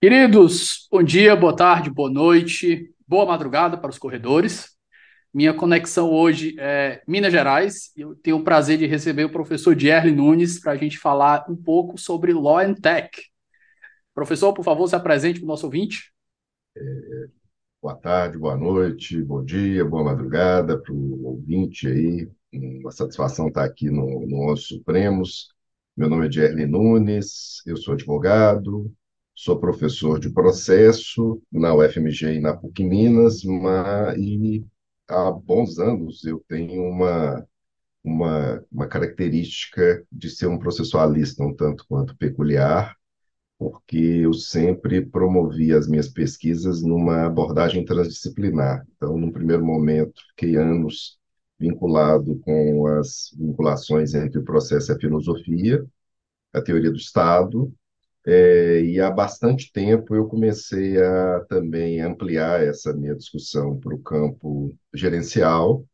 Queridos, bom dia, boa tarde, boa noite, boa madrugada para os corredores. Minha conexão hoje é Minas Gerais eu tenho o prazer de receber o professor Dierle Nunes para a gente falar um pouco sobre Law and Tech. Professor, por favor, se apresente para o nosso ouvinte. É, boa tarde, boa noite, bom dia, boa madrugada para o ouvinte aí. Uma satisfação estar aqui no, no Onze Supremos. Meu nome é Dierle Nunes, eu sou advogado, Sou professor de processo na UFMG e na PUC Minas, mas, e há bons anos eu tenho uma, uma, uma característica de ser um processualista um tanto quanto peculiar, porque eu sempre promovi as minhas pesquisas numa abordagem transdisciplinar. Então, num primeiro momento, fiquei anos vinculado com as vinculações entre o processo e a filosofia, a teoria do Estado, é, e há bastante tempo eu comecei a também ampliar essa minha discussão para o campo gerencial,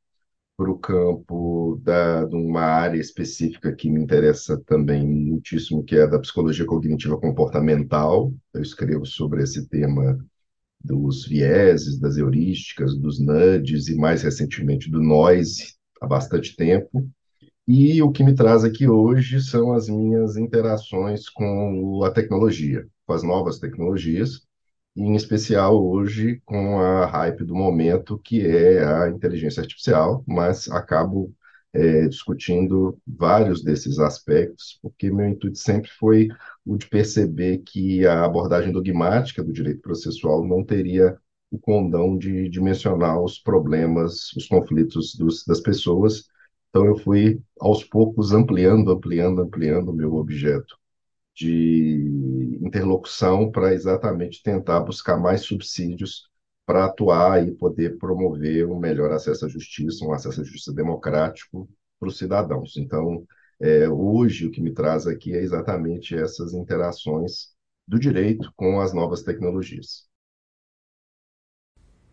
para o campo da, de uma área específica que me interessa também muitíssimo, que é a da psicologia cognitiva comportamental. Eu escrevo sobre esse tema dos vieses, das heurísticas, dos nudges e mais recentemente do noise há bastante tempo. E o que me traz aqui hoje são as minhas interações com a tecnologia, com as novas tecnologias, em especial hoje com a hype do momento, que é a inteligência artificial, mas acabo é, discutindo vários desses aspectos, porque meu intuito sempre foi o de perceber que a abordagem dogmática do direito processual não teria o condão de dimensionar os problemas, os conflitos dos, das pessoas, então, eu fui, aos poucos, ampliando, ampliando, ampliando o meu objeto de interlocução para exatamente tentar buscar mais subsídios para atuar e poder promover um melhor acesso à justiça, um acesso à justiça democrático para os cidadãos. Então, é, hoje, o que me traz aqui é exatamente essas interações do direito com as novas tecnologias.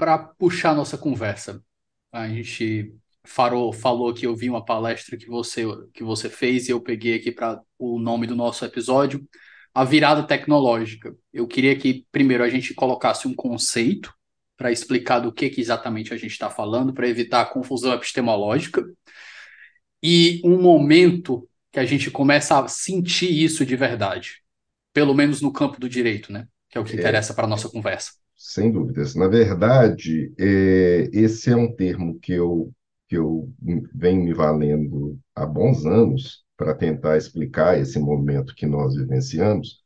para puxar nossa conversa, a gente falou, falou que eu vi uma palestra que você, que você fez e eu peguei aqui para o nome do nosso episódio, a virada tecnológica. Eu queria que primeiro a gente colocasse um conceito para explicar do que, que exatamente a gente está falando, para evitar a confusão epistemológica, e um momento que a gente começa a sentir isso de verdade, pelo menos no campo do direito, né? Que é o que é. interessa para a nossa conversa. Sem dúvidas. Na verdade, é, esse é um termo que eu, que eu venho me valendo há bons anos para tentar explicar esse momento que nós vivenciamos,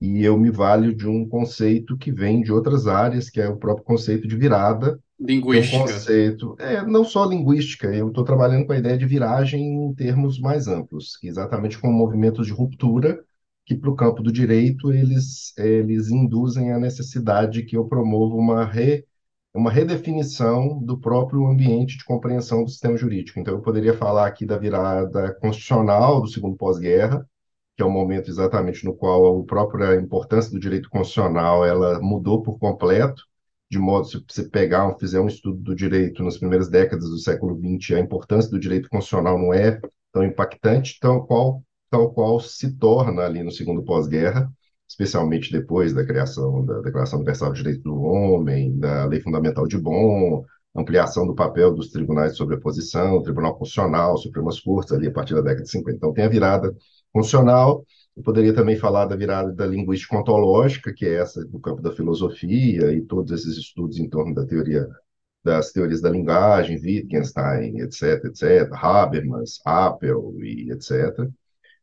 e eu me valho de um conceito que vem de outras áreas, que é o próprio conceito de virada, tem um Linguística. conceito, é, não só linguística, eu estou trabalhando com a ideia de viragem em termos mais amplos, que exatamente com movimentos de ruptura, que para o campo do direito eles, eles induzem a necessidade que eu promova uma, re, uma redefinição do próprio ambiente de compreensão do sistema jurídico. Então, eu poderia falar aqui da virada constitucional do segundo pós-guerra, que é o momento exatamente no qual a própria importância do direito constitucional ela mudou por completo, de modo, se você pegar, fizer um estudo do direito nas primeiras décadas do século XX, a importância do direito constitucional não é tão impactante, tal qual, tal qual se torna ali no segundo pós-guerra, especialmente depois da criação da Declaração Universal dos Direitos do Homem, da Lei Fundamental de Bonn, ampliação do papel dos tribunais de sobreposição, Tribunal Constitucional, Supremas Cortes, ali a partir da década de 50. Então, tem a virada constitucional, eu poderia também falar da virada da linguística ontológica, que é essa do campo da filosofia e todos esses estudos em torno da teoria das teorias da linguagem, Wittgenstein, etc, etc, Habermas, Appel e etc.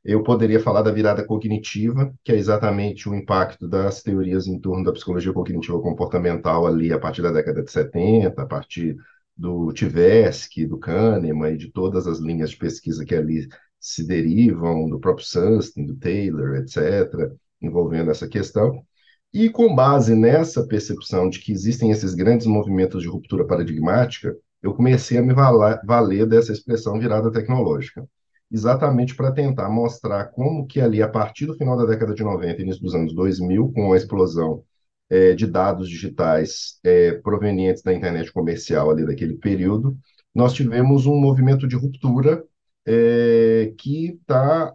Eu poderia falar da virada cognitiva, que é exatamente o impacto das teorias em torno da psicologia cognitiva comportamental ali a partir da década de 70, a partir do Tversky, do Kahneman e de todas as linhas de pesquisa que ali se derivam, do próprio Sunstein, do Taylor, etc., envolvendo essa questão. E com base nessa percepção de que existem esses grandes movimentos de ruptura paradigmática, eu comecei a me valer dessa expressão virada tecnológica exatamente para tentar mostrar como que ali, a partir do final da década de 90, início dos anos 2000, com a explosão é, de dados digitais é, provenientes da internet comercial ali daquele período, nós tivemos um movimento de ruptura é, que tá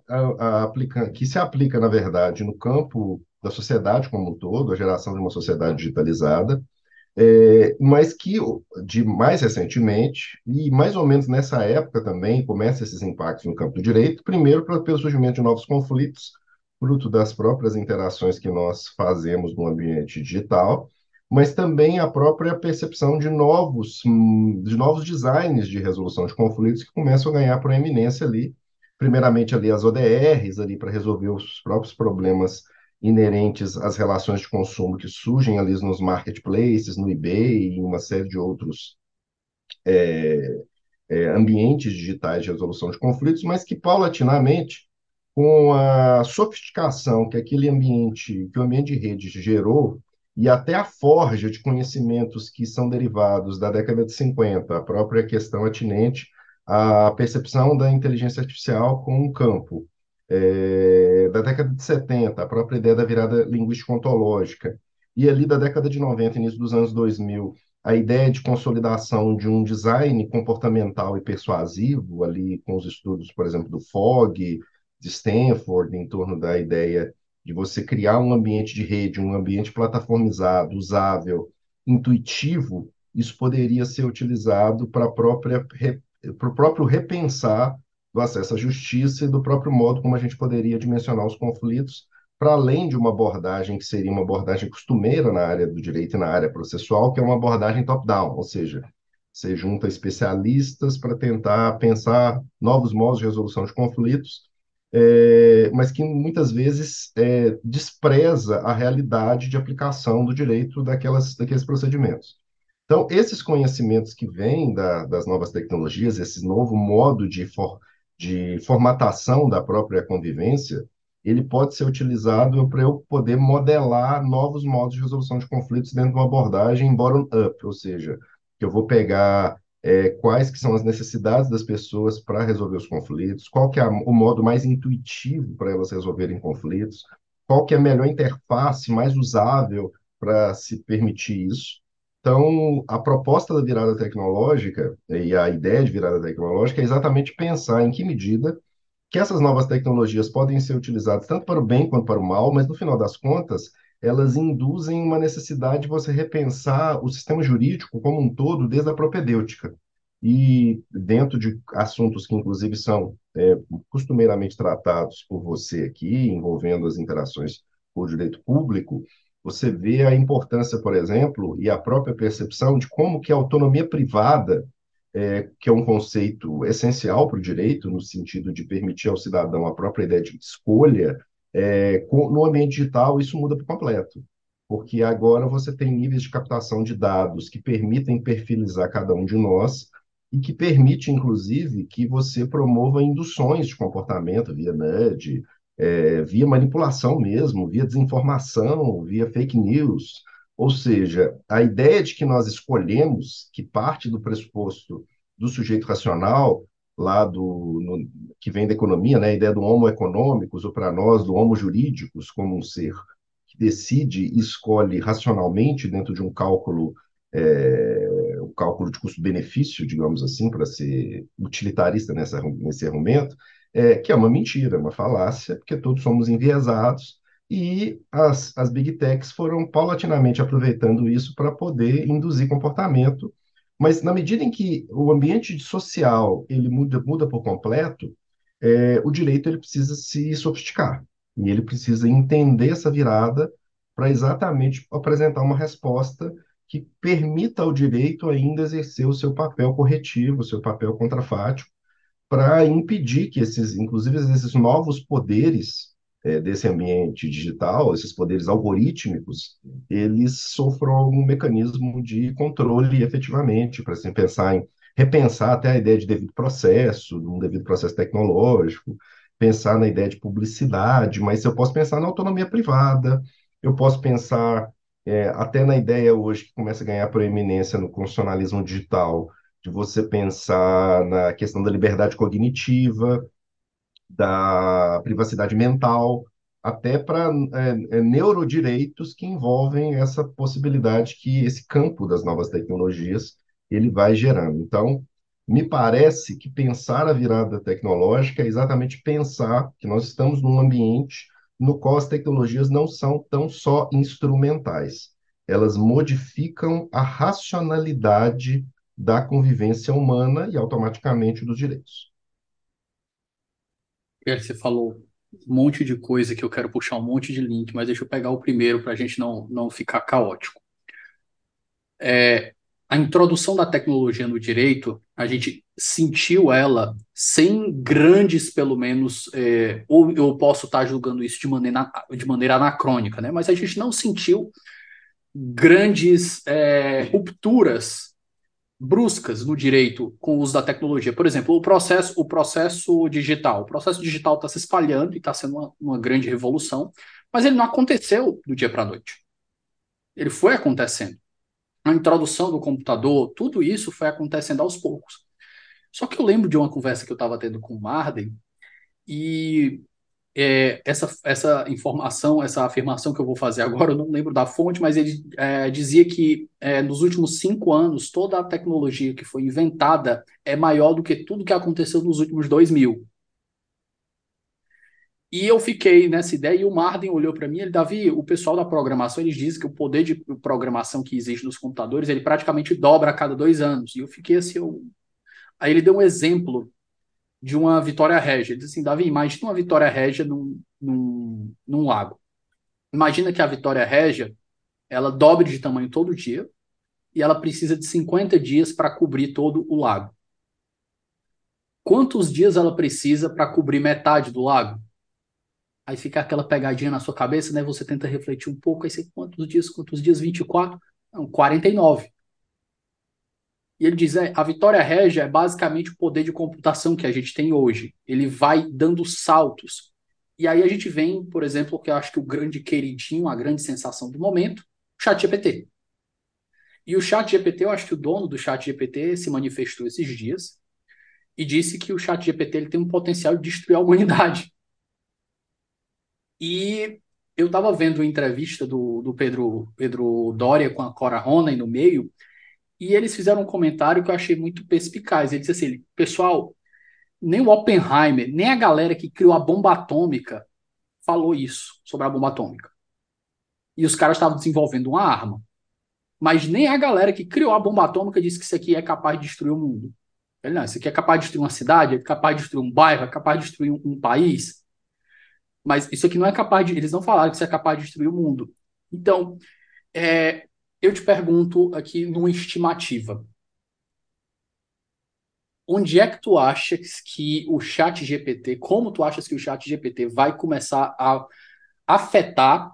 aplicando, que se aplica, na verdade, no campo da sociedade como um todo, a geração de uma sociedade digitalizada, é, mas que de mais recentemente, e mais ou menos nessa época também, começa esses impactos no campo do direito, primeiro pelo surgimento de novos conflitos, fruto das próprias interações que nós fazemos no ambiente digital, mas também a própria percepção de novos, de novos designs de resolução de conflitos que começam a ganhar proeminência ali, primeiramente ali as ODRs ali para resolver os próprios problemas inerentes às relações de consumo que surgem ali nos marketplaces, no eBay e uma série de outros é, é, ambientes digitais de resolução de conflitos, mas que paulatinamente, com a sofisticação que aquele ambiente, que o ambiente de rede gerou, e até a forja de conhecimentos que são derivados da década de 50, a própria questão atinente à percepção da inteligência artificial como um campo, é, da década de 70, a própria ideia da virada linguístico-ontológica, e ali da década de 90, início dos anos 2000, a ideia de consolidação de um design comportamental e persuasivo, ali com os estudos, por exemplo, do Fogg, de Stanford, em torno da ideia de você criar um ambiente de rede, um ambiente plataformizado, usável, intuitivo, isso poderia ser utilizado para o próprio repensar do acesso à justiça e do próprio modo como a gente poderia dimensionar os conflitos, para além de uma abordagem que seria uma abordagem costumeira na área do direito e na área processual, que é uma abordagem top-down, ou seja, você junta especialistas para tentar pensar novos modos de resolução de conflitos, é, mas que muitas vezes é, despreza a realidade de aplicação do direito daquelas, daqueles procedimentos. Então, esses conhecimentos que vêm da, das novas tecnologias, esse novo modo de, de formatação da própria convivência, ele pode ser utilizado para eu poder modelar novos modos de resolução de conflitos dentro de uma abordagem bottom-up, ou seja, que eu vou pegar é, quais que são as necessidades das pessoas para resolver os conflitos, qual que é o modo mais intuitivo para elas resolverem conflitos, qual que é a melhor interface mais usável para se permitir isso, então, a proposta da virada tecnológica e a ideia de virada tecnológica é exatamente pensar em que medida que essas novas tecnologias podem ser utilizadas tanto para o bem quanto para o mal, mas no final das contas, elas induzem uma necessidade de você repensar o sistema jurídico como um todo, desde a propedêutica. E dentro de assuntos que, inclusive, são é, costumeiramente tratados por você aqui, envolvendo as interações com o direito público, você vê a importância, por exemplo, e a própria percepção de como que a autonomia privada, é, que é um conceito essencial para o direito, no sentido de permitir ao cidadão a própria ideia de escolha, é, com, no ambiente digital isso muda por completo. porque agora você tem níveis de captação de dados que permitem perfilizar cada um de nós e que permite, inclusive, que você promova induções de comportamento via nudge, é, via manipulação mesmo, via desinformação, via fake news. Ou seja, a ideia de que nós escolhemos, que parte do pressuposto do sujeito racional, lá do no, que vem da economia, né, a ideia do homo econômicos, ou para nós, do homo jurídicos, como um ser que decide e escolhe racionalmente dentro de um cálculo é, o cálculo de custo-benefício, digamos assim, para ser utilitarista nessa, nesse argumento, é, que é uma mentira, uma falácia, porque todos somos enviesados e as, as big techs foram paulatinamente aproveitando isso para poder induzir comportamento. Mas na medida em que o ambiente social ele muda, muda por completo, é, o direito ele precisa se sofisticar e ele precisa entender essa virada para exatamente apresentar uma resposta que permita ao direito ainda exercer o seu papel corretivo, o seu papel contrafático, para impedir que esses, inclusive esses novos poderes é, desse ambiente digital, esses poderes algorítmicos, eles sofram algum mecanismo de controle efetivamente, para assim, pensar em repensar até a ideia de devido processo, de um devido processo tecnológico, pensar na ideia de publicidade, mas eu posso pensar na autonomia privada, eu posso pensar é, até na ideia hoje que começa a ganhar proeminência no constitucionalismo digital, de você pensar na questão da liberdade cognitiva, da privacidade mental, até para é, é, neurodireitos que envolvem essa possibilidade que esse campo das novas tecnologias ele vai gerando. Então, me parece que pensar a virada tecnológica é exatamente pensar que nós estamos num ambiente no qual as tecnologias não são tão só instrumentais. Elas modificam a racionalidade da convivência humana e automaticamente dos direitos. Você falou um monte de coisa que eu quero puxar um monte de link, mas deixa eu pegar o primeiro para a gente não, não ficar caótico. É, a introdução da tecnologia no direito, a gente sentiu ela sem grandes, pelo menos, é, ou eu posso estar julgando isso de maneira, de maneira anacrônica, né? mas a gente não sentiu grandes é, rupturas bruscas no direito com o uso da tecnologia. Por exemplo, o processo, o processo digital. O processo digital está se espalhando e está sendo uma, uma grande revolução, mas ele não aconteceu do dia para a noite. Ele foi acontecendo a introdução do computador, tudo isso foi acontecendo aos poucos. Só que eu lembro de uma conversa que eu estava tendo com o Marden, e é, essa, essa informação, essa afirmação que eu vou fazer agora, eu não lembro da fonte, mas ele é, dizia que é, nos últimos cinco anos, toda a tecnologia que foi inventada é maior do que tudo que aconteceu nos últimos dois mil. E eu fiquei nessa ideia, e o Marden olhou para mim, ele, Davi, o pessoal da programação, eles dizem que o poder de programação que existe nos computadores, ele praticamente dobra a cada dois anos. E eu fiquei assim, eu... aí ele deu um exemplo de uma Vitória Régia. Ele disse assim, Davi, imagina uma Vitória Régia num, num, num lago. Imagina que a Vitória Régia, ela dobre de tamanho todo dia, e ela precisa de 50 dias para cobrir todo o lago. Quantos dias ela precisa para cobrir metade do lago? Aí fica aquela pegadinha na sua cabeça, né? Você tenta refletir um pouco, aí você, quantos dias? Quantos dias? 24? Não, 49. E ele diz, é, a Vitória Régia é basicamente o poder de computação que a gente tem hoje. Ele vai dando saltos. E aí a gente vem, por exemplo, que eu acho que o grande queridinho, a grande sensação do momento, o chat GPT. E o chat GPT, eu acho que o dono do chat GPT se manifestou esses dias e disse que o chat GPT ele tem um potencial de destruir a humanidade. E eu estava vendo a entrevista do, do Pedro, Pedro Doria com a Cora Ronen no meio, e eles fizeram um comentário que eu achei muito perspicaz. Ele disse assim: pessoal, nem o Oppenheimer, nem a galera que criou a bomba atômica falou isso sobre a bomba atômica. E os caras estavam desenvolvendo uma arma. Mas nem a galera que criou a bomba atômica disse que isso aqui é capaz de destruir o mundo. Ele, não, isso aqui é capaz de destruir uma cidade, é capaz de destruir um bairro, é capaz de destruir um, um país. Mas isso aqui não é capaz de. Eles não falaram que isso é capaz de destruir o mundo. Então, é, eu te pergunto aqui numa estimativa. Onde é que tu achas que o chat GPT, como tu achas que o chat GPT vai começar a afetar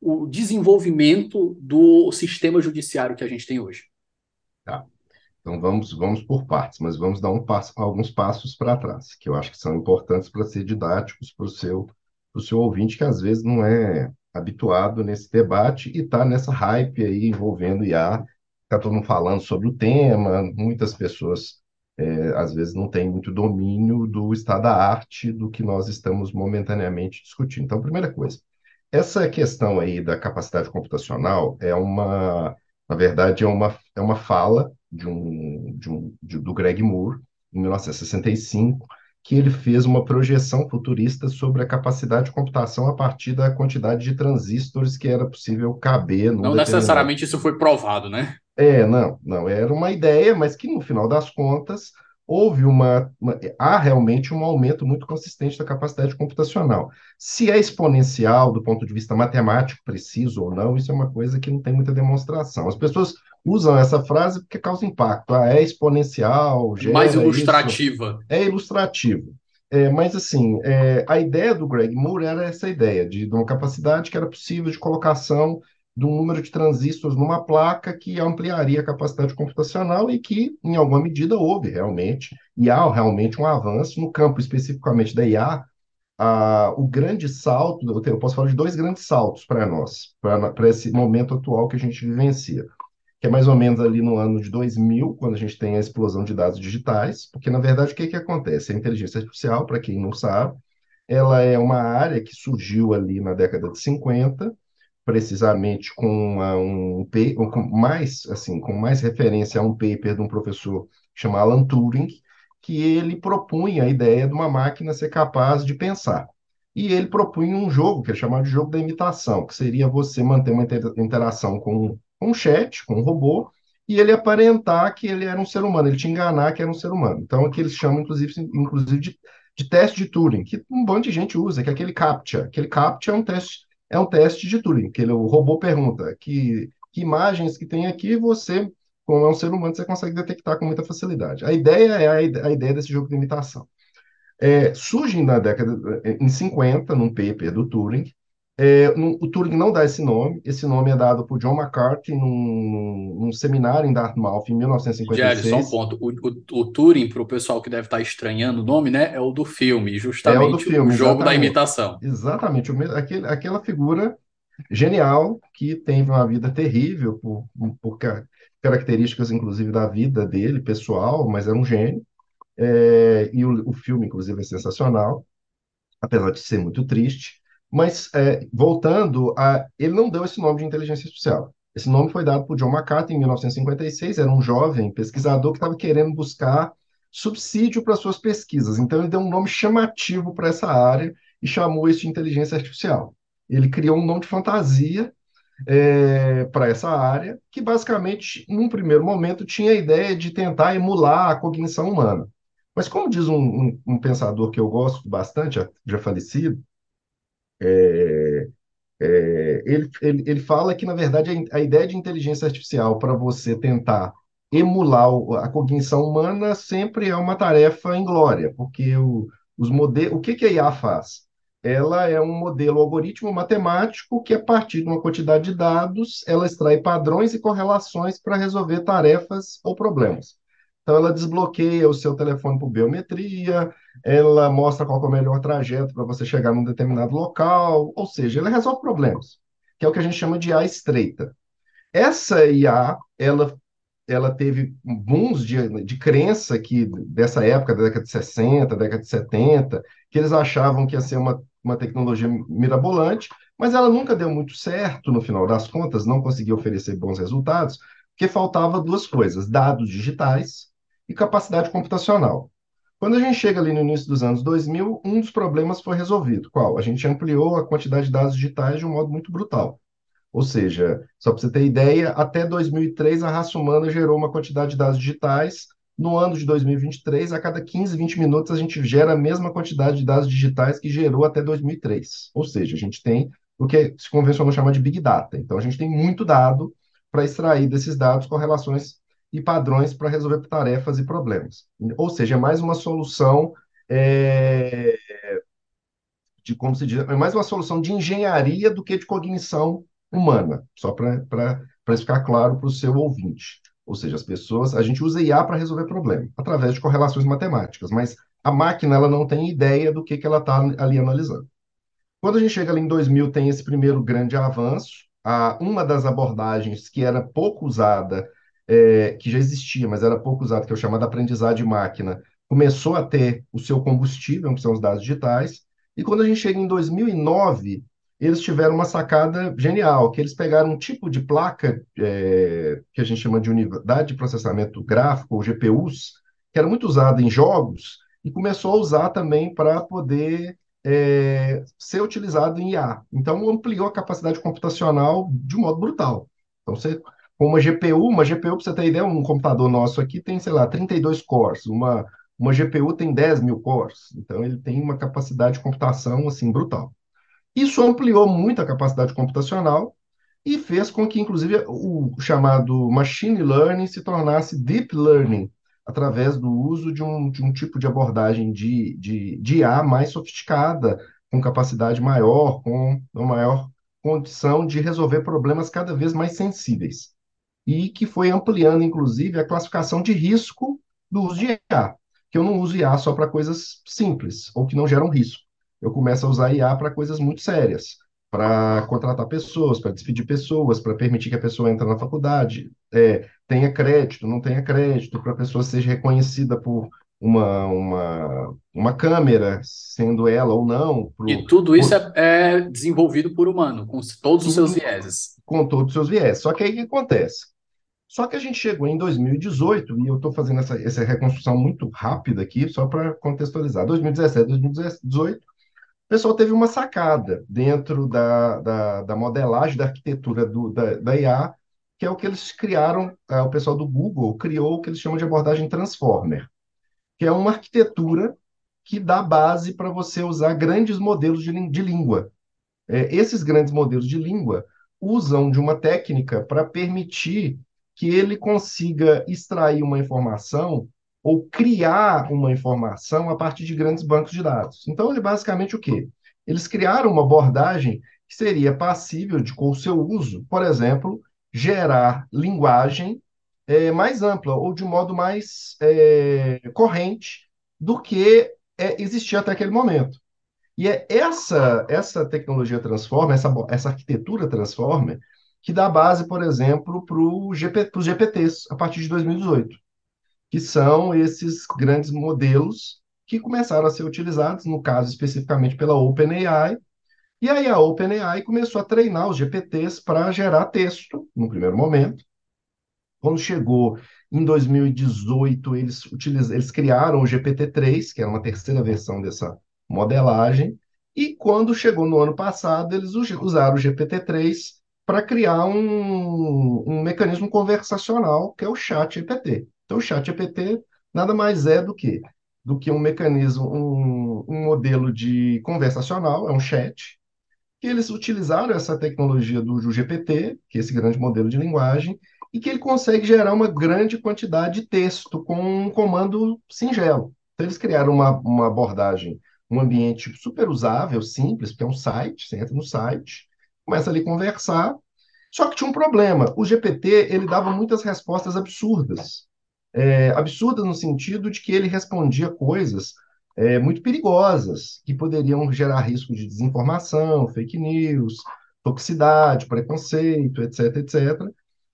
o desenvolvimento do sistema judiciário que a gente tem hoje. Tá. Então vamos, vamos por partes, mas vamos dar um passo, alguns passos para trás, que eu acho que são importantes para ser didáticos para o seu, seu ouvinte, que às vezes não é habituado nesse debate e está nessa hype aí envolvendo IA, está todo mundo falando sobre o tema, muitas pessoas é, às vezes não têm muito domínio do estado da arte do que nós estamos momentaneamente discutindo. Então, primeira coisa, essa questão aí da capacidade computacional é uma, na verdade, é uma, é uma fala de um, de um, de, do Greg Moore, em 1965, que ele fez uma projeção futurista sobre a capacidade de computação a partir da quantidade de transistores que era possível caber. Não determinado... necessariamente isso foi provado, né? É, não, não, era uma ideia, mas que no final das contas houve uma, uma, há realmente um aumento muito consistente da capacidade computacional. Se é exponencial do ponto de vista matemático preciso ou não, isso é uma coisa que não tem muita demonstração. As pessoas usam essa frase porque causa impacto. Ah, é exponencial, gera Mais ilustrativa. Isso. É ilustrativo. É, mas, assim, é, a ideia do Greg Moore era essa ideia de, de uma capacidade que era possível de colocação de um número de transistores numa placa que ampliaria a capacidade computacional e que, em alguma medida, houve realmente, e há realmente um avanço no campo especificamente da IA. o grande salto, eu posso falar de dois grandes saltos para nós, para esse momento atual que a gente vivencia, que é mais ou menos ali no ano de 2000, quando a gente tem a explosão de dados digitais, porque, na verdade, o que, que acontece? A inteligência artificial, para quem não sabe, ela é uma área que surgiu ali na década de 50, precisamente com um com mais assim com mais referência a um paper de um professor chamado Alan Turing que ele propunha a ideia de uma máquina ser capaz de pensar. E ele propunha um jogo que é chamado de jogo da imitação que seria você manter uma interação com um chat com um robô e ele aparentar que ele era um ser humano ele te enganar que era um ser humano. Então aqui eles chamam inclusive inclusive de, de teste de Turing que um monte de gente usa que é aquele CAPTCHA. Aquele CAPTCHA é um teste é um teste de Turing, que ele, o robô pergunta que, que imagens que tem aqui você, como é um ser humano, você consegue detectar com muita facilidade. A ideia é a, a ideia desse jogo de imitação. É, surge na década em 50, num paper do Turing. É, no, o Turing não dá esse nome, esse nome é dado por John McCarthy num, num seminário em Dartmouth em 1956. Diário, só um ponto. O, o, o Turing, para o pessoal que deve estar estranhando o nome, né, é o do filme, justamente é o, do filme, o jogo exatamente. da imitação. Exatamente, aquele, aquela figura genial que teve uma vida terrível por, por características, inclusive, da vida dele, pessoal, mas era um gênio. É, e o, o filme, inclusive, é sensacional, apesar de ser muito triste. Mas, é, voltando, a, ele não deu esse nome de inteligência artificial. Esse nome foi dado por John McCarthy em 1956, era um jovem pesquisador que estava querendo buscar subsídio para suas pesquisas. Então, ele deu um nome chamativo para essa área e chamou isso de inteligência artificial. Ele criou um nome de fantasia é, para essa área, que basicamente, num primeiro momento, tinha a ideia de tentar emular a cognição humana. Mas, como diz um, um, um pensador que eu gosto bastante, já, falecido, é, é, ele, ele, ele fala que, na verdade, a, a ideia de inteligência artificial para você tentar emular a cognição humana sempre é uma tarefa inglória, porque o, os modelos, o que, que a IA faz? Ela é um modelo algoritmo matemático que, a partir de uma quantidade de dados, ela extrai padrões e correlações para resolver tarefas ou problemas. Então, ela desbloqueia o seu telefone por biometria, ela mostra qual é o melhor trajeto para você chegar num determinado local, ou seja, ela resolve problemas, que é o que a gente chama de IA estreita. Essa IA, ela, ela teve booms de, de crença que, dessa época, da década de 60, década de 70, que eles achavam que ia ser uma, uma tecnologia mirabolante, mas ela nunca deu muito certo, no final das contas, não conseguiu oferecer bons resultados, porque faltava duas coisas, dados digitais e capacidade computacional. Quando a gente chega ali no início dos anos 2000, um dos problemas foi resolvido. Qual? A gente ampliou a quantidade de dados digitais de um modo muito brutal. Ou seja, só para você ter ideia, até 2003 a raça humana gerou uma quantidade de dados digitais. No ano de 2023, a cada 15, 20 minutos a gente gera a mesma quantidade de dados digitais que gerou até 2003. Ou seja, a gente tem o que se convencionou chamar de Big Data. Então, a gente tem muito dado para extrair desses dados correlações e padrões para resolver tarefas e problemas. Ou seja, é mais uma solução é, de como se diz, é mais uma solução de engenharia do que de cognição humana, só para ficar claro para o seu ouvinte. Ou seja, as pessoas, a gente usa IA para resolver problema, através de correlações matemáticas, mas a máquina ela não tem ideia do que, que ela está ali analisando. Quando a gente chega ali em 2000, tem esse primeiro grande avanço. A, uma das abordagens que era pouco usada, é, que já existia, mas era pouco usada, que é o chamado aprendizagem máquina, começou a ter o seu combustível, que são os dados digitais. E quando a gente chega em 2009, eles tiveram uma sacada genial, que eles pegaram um tipo de placa é, que a gente chama de unidade de processamento gráfico, ou GPUs, que era muito usada em jogos, e começou a usar também para poder é, ser utilizado em IA. Então, ampliou a capacidade computacional de um modo brutal. Então, você, com uma GPU, uma GPU, para você ter ideia, um computador nosso aqui tem, sei lá, 32 cores, uma, uma GPU tem 10 mil cores. Então, ele tem uma capacidade de computação, assim, brutal. Isso ampliou muito a capacidade computacional e fez com que, inclusive, o chamado machine learning se tornasse deep learning, através do uso de um, de um tipo de abordagem de, de, de IA mais sofisticada, com capacidade maior, com uma maior condição de resolver problemas cada vez mais sensíveis. E que foi ampliando, inclusive, a classificação de risco do uso de IA, que eu não uso IA só para coisas simples ou que não geram risco eu começo a usar IA para coisas muito sérias, para contratar pessoas, para despedir pessoas, para permitir que a pessoa entre na faculdade, é, tenha crédito, não tenha crédito, para a pessoa seja reconhecida por uma, uma, uma câmera, sendo ela ou não. Pro, e tudo isso por... é, é, desenvolvido por humano, com todos os seus vieses. Com todos os seus vieses. Só que aí o que acontece? Só que a gente chegou em 2018, e eu estou fazendo essa, essa reconstrução muito rápida aqui, só para contextualizar. 2017, 2018, o pessoal teve uma sacada dentro da, da, da modelagem da arquitetura do, da, da IA, que é o que eles criaram, é, o pessoal do Google criou o que eles chamam de abordagem Transformer, que é uma arquitetura que dá base para você usar grandes modelos de, de língua. É, esses grandes modelos de língua usam de uma técnica para permitir que ele consiga extrair uma informação ou criar uma informação a partir de grandes bancos de dados. Então, ele basicamente o quê? Eles criaram uma abordagem que seria passível de, com o seu uso, por exemplo, gerar linguagem é, mais ampla ou de modo mais é, corrente do que é, existia até aquele momento. E é essa, essa tecnologia Transformer, essa, essa arquitetura Transformer, que dá base, por exemplo, para os GP, GPTs, a partir de 2018 que são esses grandes modelos que começaram a ser utilizados, no caso especificamente pela OpenAI. E aí a OpenAI começou a treinar os GPTs para gerar texto, no primeiro momento. Quando chegou em 2018, eles, utilizam, eles criaram o GPT-3, que era uma terceira versão dessa modelagem. E quando chegou no ano passado, eles usaram o GPT-3 para criar um, um mecanismo conversacional, que é o chat GPT. Então, o chat GPT nada mais é do que do que um mecanismo, um, um modelo de conversacional, é um chat, que eles utilizaram essa tecnologia do, GPT, que é esse grande modelo de linguagem, e que ele consegue gerar uma grande quantidade de texto com um comando singelo. Então, eles criaram uma, uma abordagem, um ambiente super usável, simples, porque é um site, você entra no site, começa ali a conversar, só que tinha um problema, o GPT, ele dava muitas respostas absurdas é, absurda no sentido de que ele respondia coisas é, muito perigosas, que poderiam gerar risco de desinformação, fake news, toxicidade, preconceito, etc, etc.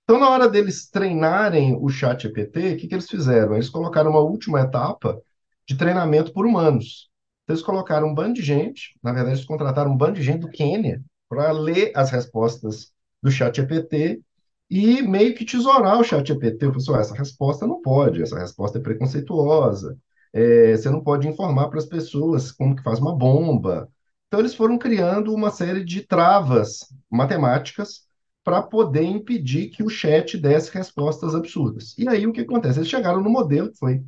Então, na hora deles treinarem o chat EPT, o que, que eles fizeram? Eles colocaram uma última etapa de treinamento por humanos. Então, eles colocaram um bando de gente, na verdade, eles contrataram um bando de gente do Quênia para ler as respostas do chat EPT e meio que tesourar o chat GPT. Eu falei assim, essa resposta não pode, essa resposta é preconceituosa, é, você não pode informar para as pessoas como que faz uma bomba. Então, eles foram criando uma série de travas matemáticas para poder impedir que o chat desse respostas absurdas. E aí, o que acontece? Eles chegaram no modelo que foi,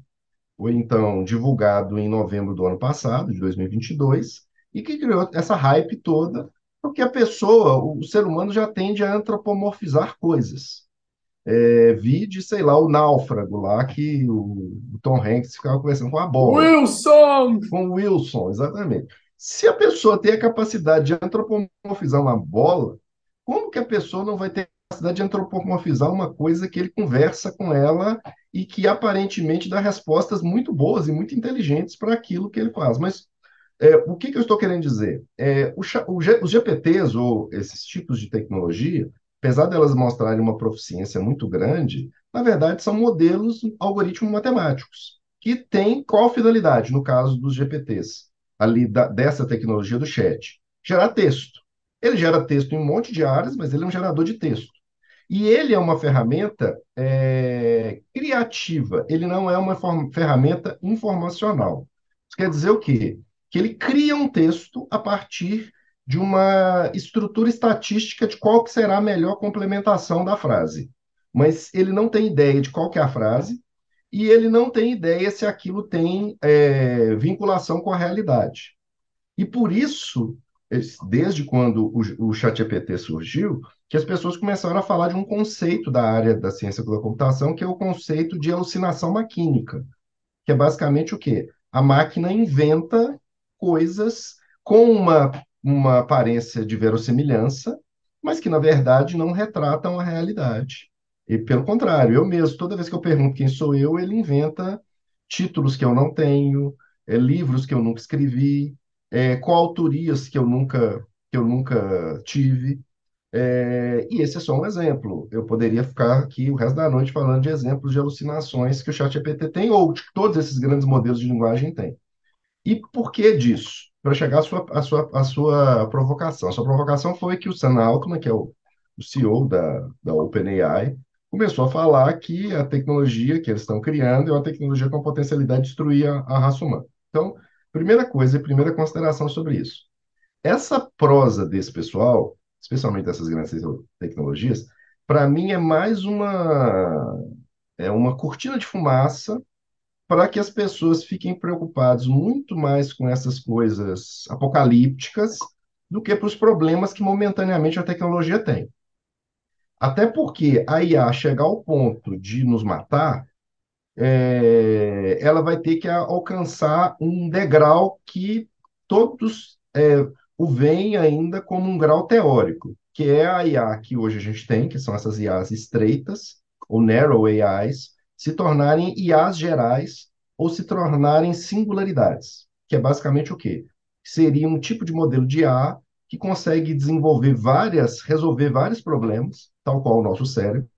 foi então divulgado em novembro do ano passado, de 2022, e que criou essa hype toda porque a pessoa, o ser humano já tende a antropomorfizar coisas. É, vide, sei lá, o náufrago lá, que o, o Tom Hanks ficava conversando com a bola. Wilson! Com o Wilson, exatamente. Se a pessoa tem a capacidade de antropomorfizar uma bola, como que a pessoa não vai ter capacidade de antropomorfizar uma coisa que ele conversa com ela e que aparentemente dá respostas muito boas e muito inteligentes para aquilo que ele faz? Mas é, o que, que, eu estou querendo dizer? É, o, o, os GPTs, ou esses tipos de tecnologia, apesar delas mostrarem uma proficiência muito grande, na verdade são modelos algoritmos matemáticos, que têm qual finalidade, no caso dos GPTs, ali da, dessa tecnologia do chat? Gerar texto. Ele gera texto em um monte de áreas, mas ele é um gerador de texto. E ele é uma ferramenta é, criativa, ele não é uma ferramenta informacional. Isso quer dizer o quê? Que ele cria um texto a partir de uma estrutura estatística de qual que será a melhor complementação da frase. Mas ele não tem ideia de qual que é a frase e ele não tem ideia se aquilo tem é, vinculação com a realidade. E por isso, desde quando o, o ChatGPT surgiu, que as pessoas começaram a falar de um conceito da área da ciência da computação, que é o conceito de alucinação maquínica, que é basicamente o quê? A máquina inventa coisas com uma uma aparência de verossimilhança, mas que, na verdade, não retratam a realidade. E, pelo contrário, eu mesmo, toda vez que eu pergunto quem sou eu, ele inventa títulos que eu não tenho, é, livros que eu nunca escrevi, é, coautorias que eu nunca, que eu nunca tive. É, e esse é só um exemplo. Eu poderia ficar aqui o resto da noite falando de exemplos de alucinações que o ChatGPT tem, ou que todos esses grandes modelos de linguagem têm. E por que disso? Para chegar à sua, à, sua, à sua provocação. A sua provocação foi que o Sam Altman, que é o, o CEO da, da OpenAI, começou a falar que a tecnologia que eles estão criando é uma tecnologia com a potencialidade de destruir a, a raça humana. Então, primeira coisa e primeira consideração sobre isso. Essa prosa desse pessoal, especialmente dessas grandes tecnologias, para mim é mais uma é uma cortina de fumaça para que as pessoas fiquem preocupadas muito mais com essas coisas apocalípticas do que para os problemas que momentaneamente a tecnologia tem. Até porque a IA chegar ao ponto de nos matar, é, ela vai ter que alcançar um degrau que todos é, o veem ainda como um grau teórico, que é a IA que hoje a gente tem, que são essas IAs estreitas, ou narrow AIs, se tornarem IAs gerais ou se tornarem singularidades, que é basicamente o quê? Seria um tipo de modelo de IA que consegue desenvolver várias, resolver vários problemas, tal qual o nosso cérebro,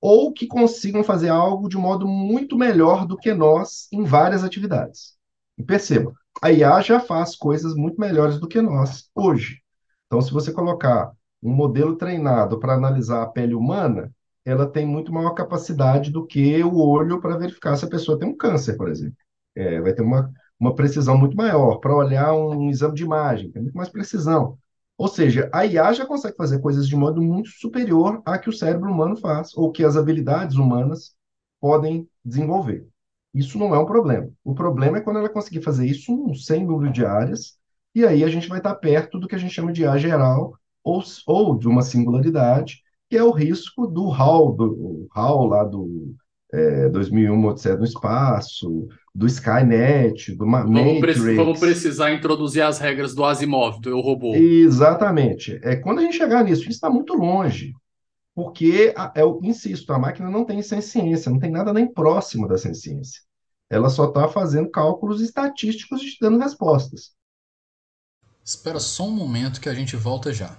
ou que consigam fazer algo de modo muito melhor do que nós em várias atividades. E perceba, a IA já faz coisas muito melhores do que nós hoje. Então, se você colocar um modelo treinado para analisar a pele humana, ela tem muito maior capacidade do que o olho para verificar se a pessoa tem um câncer, por exemplo. É, vai ter uma, uma precisão muito maior. Para olhar um, um exame de imagem, tem muito mais precisão. Ou seja, a IA já consegue fazer coisas de modo muito superior a que o cérebro humano faz, ou que as habilidades humanas podem desenvolver. Isso não é um problema. O problema é quando ela conseguir fazer isso em 100 número de áreas, e aí a gente vai estar perto do que a gente chama de IA geral, ou, ou de uma singularidade, que é o risco do HAL, do HAL lá do é, 2001 Odisseia no Espaço, do Skynet, do vamos Matrix. Pre vamos precisar introduzir as regras do Asimov, do Eu Robô. Exatamente. É, quando a gente chegar nisso, a gente está muito longe. Porque, eu insisto, a máquina não tem ciência, não tem nada nem próximo da ciência. Ela só está fazendo cálculos estatísticos e dando respostas. Espera só um momento que a gente volta já.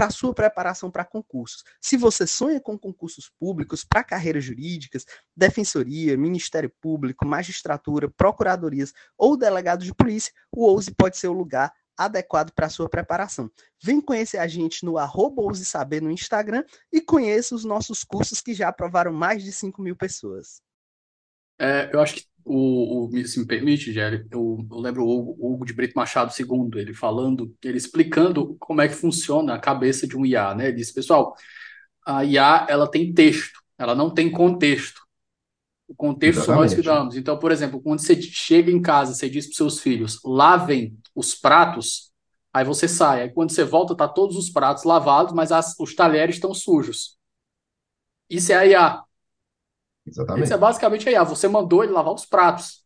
para sua preparação para concursos. Se você sonha com concursos públicos para carreiras jurídicas, defensoria, Ministério Público, magistratura, procuradorias ou delegado de polícia, o OUSE pode ser o lugar adequado para sua preparação. Vem conhecer a gente no arroba Saber no Instagram e conheça os nossos cursos que já aprovaram mais de 5 mil pessoas. É, eu acho que o, o, se me permite, Gério, eu, eu, lembro o Hugo de Brito Machado II, ele falando, ele explicando como é que funciona a cabeça de um IA, né? Ele disse, pessoal, a IA ela tem texto, ela não tem contexto. O contexto são nós que Exatamente. damos. Então, por exemplo, quando você chega em casa, você diz para seus filhos, lavem os pratos, aí você sai. Aí quando você volta, tá todos os pratos lavados, mas as- os talheres estão sujos. Isso é a IA. Isso é Exatamente. basicamente a IA. Você mandou ele lavar os pratos.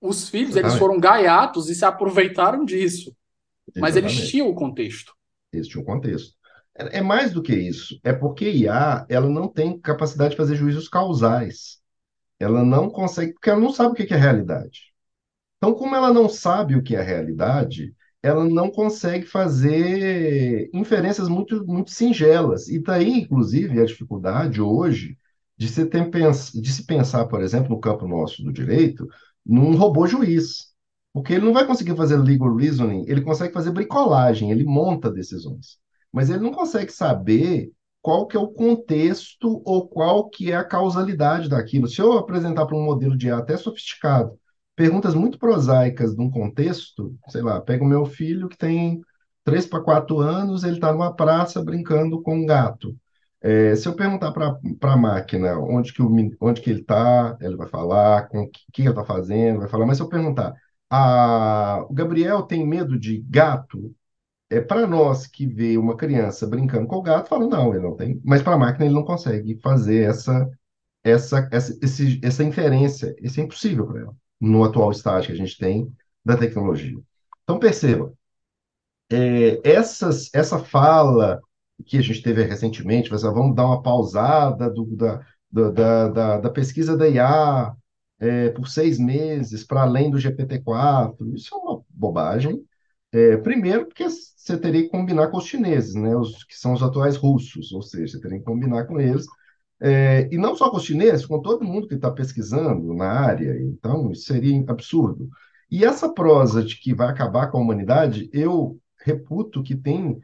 Os filhos, eles Exatamente. foram gaiatos e se aproveitaram disso. Mas eles Exatamente. tinham o contexto. Esse tinha um contexto. É, é mais do que isso. É porque IA, ela não tem capacidade de fazer juízos causais. Ela não consegue, porque ela não sabe o que que é realidade. Então, como ela não sabe o que é realidade, ela não consegue fazer inferências muito, muito singelas. E daí, inclusive, a dificuldade hoje de se, ter, de se pensar, por exemplo, no campo nosso do direito, num robô juiz. Porque ele não vai conseguir fazer legal reasoning, ele consegue fazer bricolagem, ele monta decisões. Mas ele não consegue saber qual que é o contexto ou qual que é a causalidade daquilo. Se eu apresentar para um modelo de IA até sofisticado, perguntas muito prosaicas de um contexto, sei lá, pega o meu filho que tem 3 para 4 anos, ele está numa praça brincando com um gato. É, se eu perguntar para a máquina onde que, o, onde que ele está, ele vai falar, com o que, que ele está fazendo, vai falar. Mas se eu perguntar, ah, o Gabriel tem medo de gato? É para nós que vê uma criança brincando com o gato, fala, não, ele não tem. Mas para a máquina ele não consegue fazer essa essa, essa, esse, essa inferência. Isso é impossível para ela, no atual estágio que a gente tem da tecnologia. Então, perceba, é, essas, essa fala que a gente teve recentemente, mas, vamos dar uma pausada do, da, da, da, da pesquisa da IA é, por seis meses, para além do GPT-4, isso é uma bobagem. É, primeiro, porque você teria que combinar com os chineses, né, os, que são os atuais russos, ou seja, você teria que combinar com eles é, e não só com os chineses, com todo mundo que está pesquisando na área. Então, isso seria absurdo. E essa prosa de que vai acabar com a humanidade, eu reputo que tem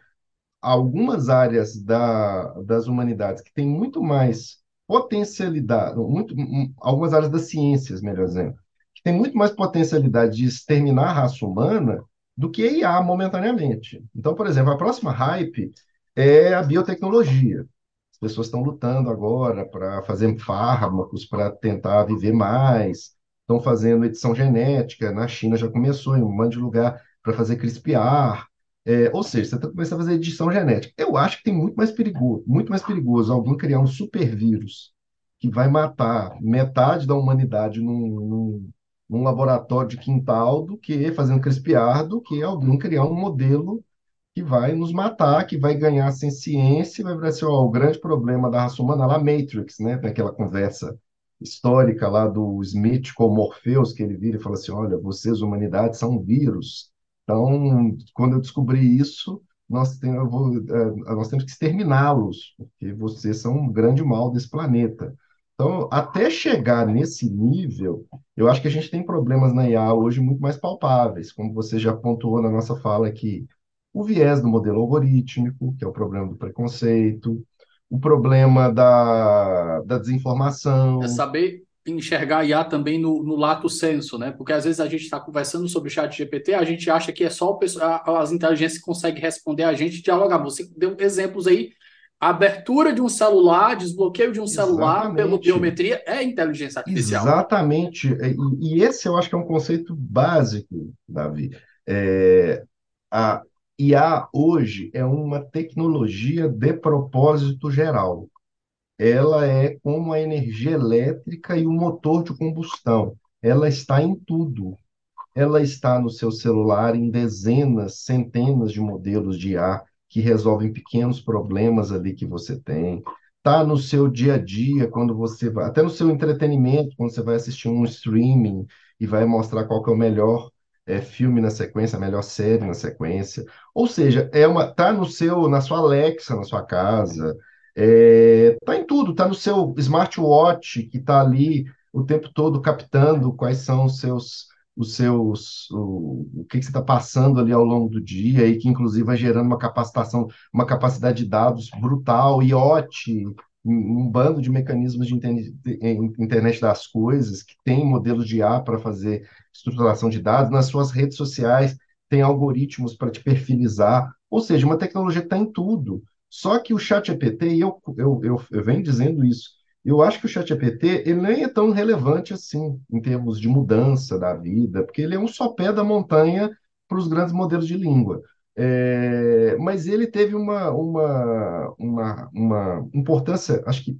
algumas áreas da, das humanidades que têm muito mais potencialidade, muito, um, algumas áreas das ciências, melhor dizendo, que têm muito mais potencialidade de exterminar a raça humana do que IA momentaneamente. Então, por exemplo, a próxima hype é a biotecnologia. As pessoas estão lutando agora para fazer fármacos para tentar viver mais, estão fazendo edição genética, na China já começou em um monte de lugar para fazer CRISPR, é, ou seja, você está começando a fazer edição genética. Eu acho que tem muito mais perigoso, muito mais perigoso alguém criar um supervírus que vai matar metade da humanidade num, num, num laboratório de quintal do que fazendo CRISPR, do que alguém criar um modelo que vai nos matar, que vai ganhar sem ciência, vai virar assim, ó, o grande problema da raça humana lá, Matrix, né? Tem aquela conversa histórica lá do Smith com o Morpheus, que ele vira e fala assim, olha, vocês, humanidade, são vírus. Então, quando eu descobri isso, nós, vou, eh, nós temos que exterminá-los, porque vocês são um grande mal desse planeta. Então, até chegar nesse nível, eu acho que a gente tem problemas na IA hoje muito mais palpáveis, como você já pontuou na nossa fala aqui o viés do modelo algorítmico, que é o problema do preconceito, o problema da, da desinformação. É saber enxergar IA também no, no lato senso, né? Porque às vezes a gente está conversando sobre o chat GPT, a gente acha que é só a- as inteligências que conseguem responder a gente e dialogar. Você deu exemplos aí, abertura de um celular, desbloqueio de um celular pela Exatamente. biometria é inteligência artificial. Exatamente. E, e esse eu acho que é um conceito básico, Davi. É, a IA hoje é uma tecnologia de propósito geral. Ela é como a energia elétrica e o motor de combustão. Ela está em tudo. Ela está no seu celular em dezenas, centenas de modelos de IA que resolvem pequenos problemas ali que você tem. Está no seu dia a dia, quando você vai, até no seu entretenimento, quando você vai assistir um streaming e vai mostrar qual que é o melhor eh, filme na sequência, a melhor série na sequência. Ou seja, é uma, tá no seu, na sua Alexa, na sua casa, é, tá em tudo, tá no seu smartwatch que está ali o tempo todo captando quais são os seus os seus, o, o que, que você está passando ali ao longo do dia e que inclusive vai gerando uma capacitação, uma capacidade de dados brutal, IoT, um, bando de mecanismos de internet, das coisas, que tem modelos de IA para fazer estruturação de dados, nas suas redes sociais tem algoritmos para te perfilizar, ou seja, uma tecnologia que está em tudo. Só que o ChatGPT, e eu, eu, eu, eu venho dizendo isso, eu acho que o ChatGPT ele nem é tão relevante assim, em termos de mudança da vida, porque ele é um sopé da montanha para os grandes modelos de língua. É, mas ele teve uma, uma, uma, uma importância, acho que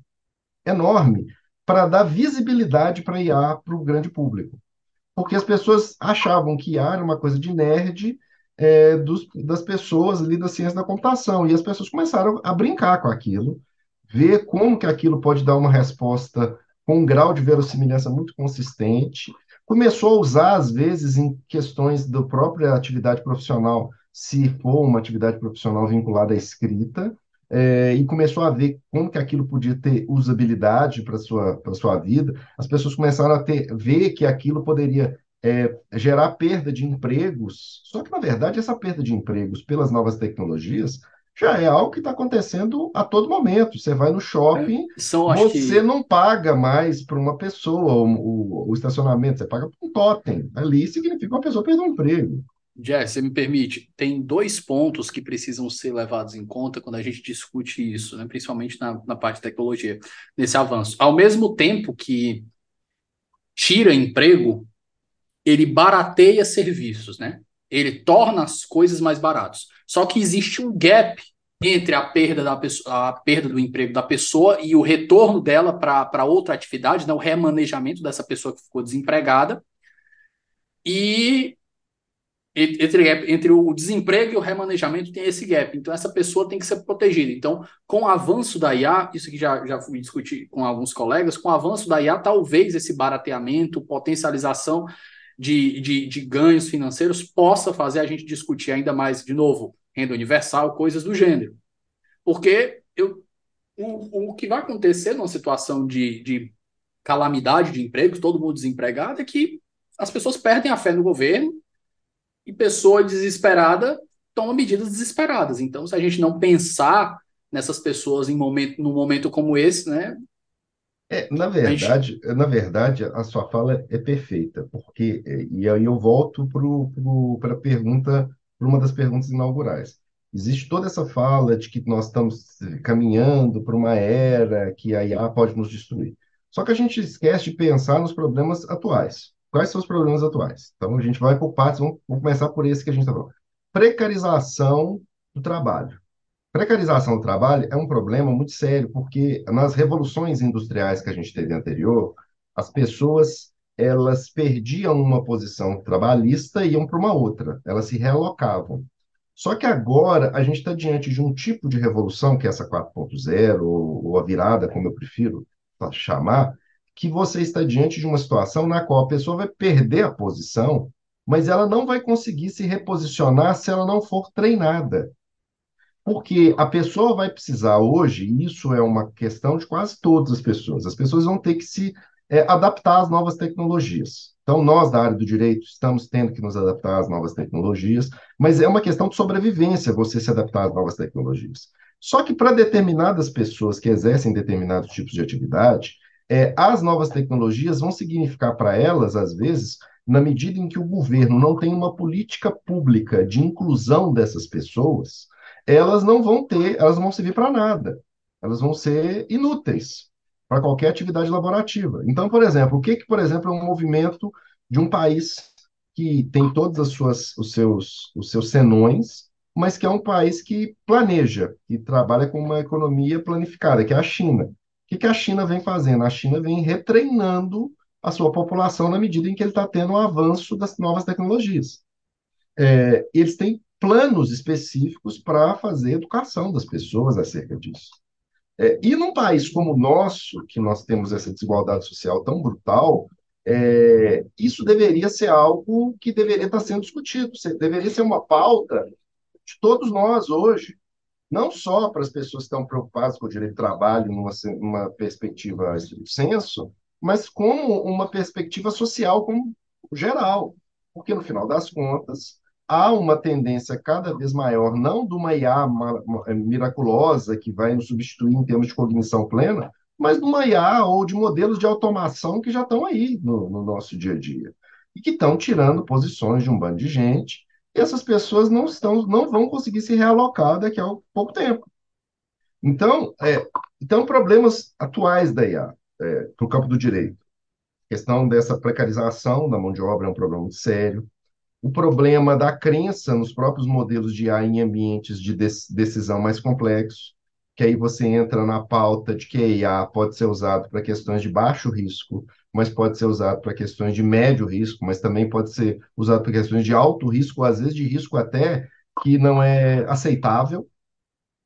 enorme, para dar visibilidade para IA para o grande público. Porque as pessoas achavam que IA era uma coisa de nerd é, dos, das pessoas ali da ciência da computação. E as pessoas começaram a brincar com aquilo, ver como que aquilo pode dar uma resposta com um grau de verossimilhança muito consistente. Começou a usar, às vezes, em questões da própria atividade profissional, se for uma atividade profissional vinculada à escrita, é, e começou a ver como que aquilo podia ter usabilidade para sua para sua vida. As pessoas começaram a ter ver que aquilo poderia é, gerar perda de empregos. Só que na verdade essa perda de empregos pelas novas tecnologias já é algo que está acontecendo a todo momento. Você vai no shopping, É, São, você que. não paga mais para uma pessoa o, o- o estacionamento, você paga por um totem. Ali significa uma pessoa perder um emprego. Jess, você me permite, tem dois pontos que precisam ser levados em conta quando a gente discute isso, né? Principalmente na, na parte de tecnologia, nesse avanço. Ao mesmo tempo que tira emprego, ele barateia serviços, né? Ele torna as coisas mais baratas. Só que existe um gap entre a perda da pessoa, a perda do emprego da pessoa e o retorno dela para outra atividade, né? O remanejamento dessa pessoa que ficou desempregada. E entre, entre o desemprego e o remanejamento tem esse gap. Então, essa pessoa tem que ser protegida. Então, com o avanço da IA, isso que já, já fui discutir com alguns colegas, com o avanço da IA, talvez esse barateamento, potencialização de, de, de ganhos financeiros possa fazer a gente discutir ainda mais, de novo, renda universal, coisas do gênero. Porque eu, o, o que vai acontecer numa situação de, de calamidade de empregos, todo mundo desempregado, é que as pessoas perdem a fé no governo e pessoa desesperada toma medidas desesperadas. Então, se a gente não pensar nessas pessoas em momento, num momento como esse, né? É, na verdade, na verdade, a sua fala é perfeita, porque, é, e aí eu volto para a pergunta, para uma das perguntas inaugurais. Existe toda essa fala de que nós estamos caminhando para uma era que a IA pode nos destruir. Só que a gente esquece de pensar nos problemas atuais. Quais são os problemas atuais? Então, a gente vai por partes, vamos, vamos começar por esse que a gente está falando. Precarização do trabalho. Precarização do trabalho é um problema muito sério, porque nas revoluções industriais que a gente teve anterior, as pessoas elas perdiam uma posição trabalhista e iam para uma outra, elas se realocavam. Só que agora a gente está diante de um tipo de revolução, que é essa 4.0, ou, ou a virada, como eu prefiro chamar, que você está diante de uma situação na qual a pessoa vai perder a posição, mas ela não vai conseguir se reposicionar se ela não for treinada. Porque a pessoa vai precisar hoje, e isso é uma questão de quase todas as pessoas, as pessoas vão ter que se é, adaptar às novas tecnologias. Então, nós da área do direito estamos tendo que nos adaptar às novas tecnologias, mas é uma questão de sobrevivência você se adaptar às novas tecnologias. Só que para determinadas pessoas que exercem determinados tipos de atividade, é, as novas tecnologias vão significar para elas, às vezes, na medida em que o governo não tem uma política pública de inclusão dessas pessoas, elas não vão ter, elas não vão servir para nada. Elas vão ser inúteis para qualquer atividade laborativa. Então, por exemplo, o que, que, por exemplo, é um movimento de um país que tem todos as suas, os, seus, os seus senões, mas que é um país que planeja, que trabalha com uma economia planificada, que é a China. O que, que a China vem fazendo? A China vem retreinando a sua população na medida em que ele está tendo um avanço das novas tecnologias. É, eles têm planos específicos para fazer educação das pessoas acerca disso. É, e num país como o nosso, que nós temos essa desigualdade social tão brutal, é, isso deveria ser algo que deveria estar sendo discutido, deveria ser uma pauta de todos nós hoje, não só para as pessoas que estão preocupadas com o direito de trabalho numa, numa perspectiva estrito senso, mas como uma perspectiva social como geral, porque no final das contas há uma tendência cada vez maior, não de uma IA miraculosa que vai nos substituir em termos de cognição plena, mas de uma IA ou de modelos de automação que já estão aí no, no nosso dia a dia e que estão tirando posições de um bando de gente. E essas pessoas não estão, não vão conseguir se realocar daqui a pouco tempo. Então, é, então problemas atuais da IA é, para o campo do direito. A questão dessa precarização da mão de obra é um problema muito sério. O problema da crença nos próprios modelos de IA em ambientes de decisão mais complexos, que aí você entra na pauta de que a IA pode ser usado para questões de baixo risco, mas pode ser usado para questões de médio risco, mas também pode ser usado para questões de alto risco, às vezes de risco até que não é aceitável.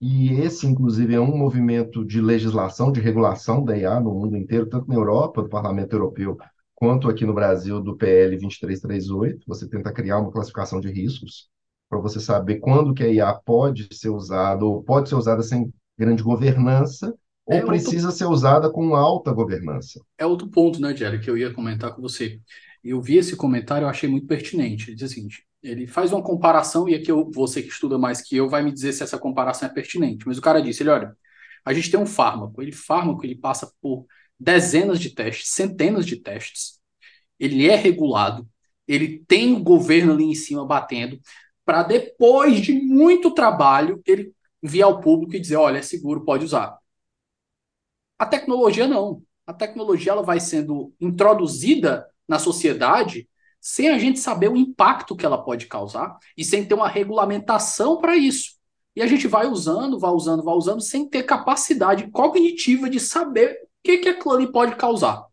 E esse, inclusive, é um movimento de legislação, de regulação da IA no mundo inteiro, tanto na Europa, do Parlamento Europeu, quanto aqui no Brasil, do PL 2338. Você tenta criar uma classificação de riscos para você saber quando que a IA pode ser usada, ou pode ser usada sem grande governança, ou É precisa outro, ser usada com alta governança. é outro ponto, né, Jerry, que eu ia comentar com você. Eu vi esse comentário, eu achei muito pertinente. Ele diz seguinte: ele faz uma comparação, e aqui eu, você que estuda mais que eu vai me dizer se essa comparação é pertinente. Mas o cara disse: ele, olha, a gente tem um fármaco, ele fármaco ele passa por dezenas de testes, centenas de testes. Ele é regulado, ele tem o governo ali em cima batendo, para depois de muito trabalho ele enviar ao público e dizer: olha, é seguro, pode usar. A tecnologia não. A tecnologia ela vai sendo introduzida na sociedade sem a gente saber o impacto que ela pode causar e sem ter uma regulamentação para isso. E a gente vai usando, vai usando, vai usando, sem ter capacidade cognitiva de saber que, que aquilo ali pode causar.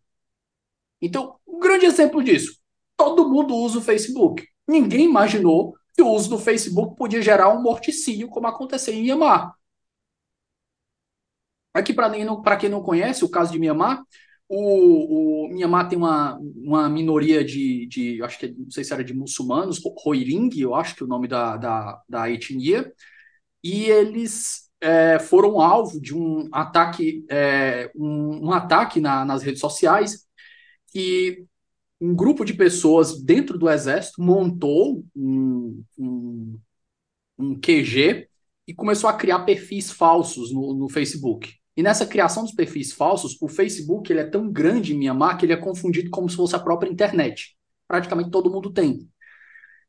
Então, um grande exemplo disso: todo mundo usa o Facebook. Ninguém imaginou que o uso do Facebook podia gerar um morticínio, como aconteceu em Myanmar. Aqui, para quem não conhece o caso de Mianmar, o, o Mianmar tem uma, uma minoria de, de, acho que não sei se era de muçulmanos, Roiring, eu acho que é o nome da, da, da etnia, e eles é, foram alvo de um ataque, é, um, um, ataque na, nas redes sociais, que um grupo de pessoas dentro do exército montou um, um, um QG e começou a criar perfis falsos no, no Facebook. E nessa criação dos perfis falsos, o Facebook ele é tão grande em Mianmar que ele é confundido como se fosse a própria internet. Praticamente todo mundo tem.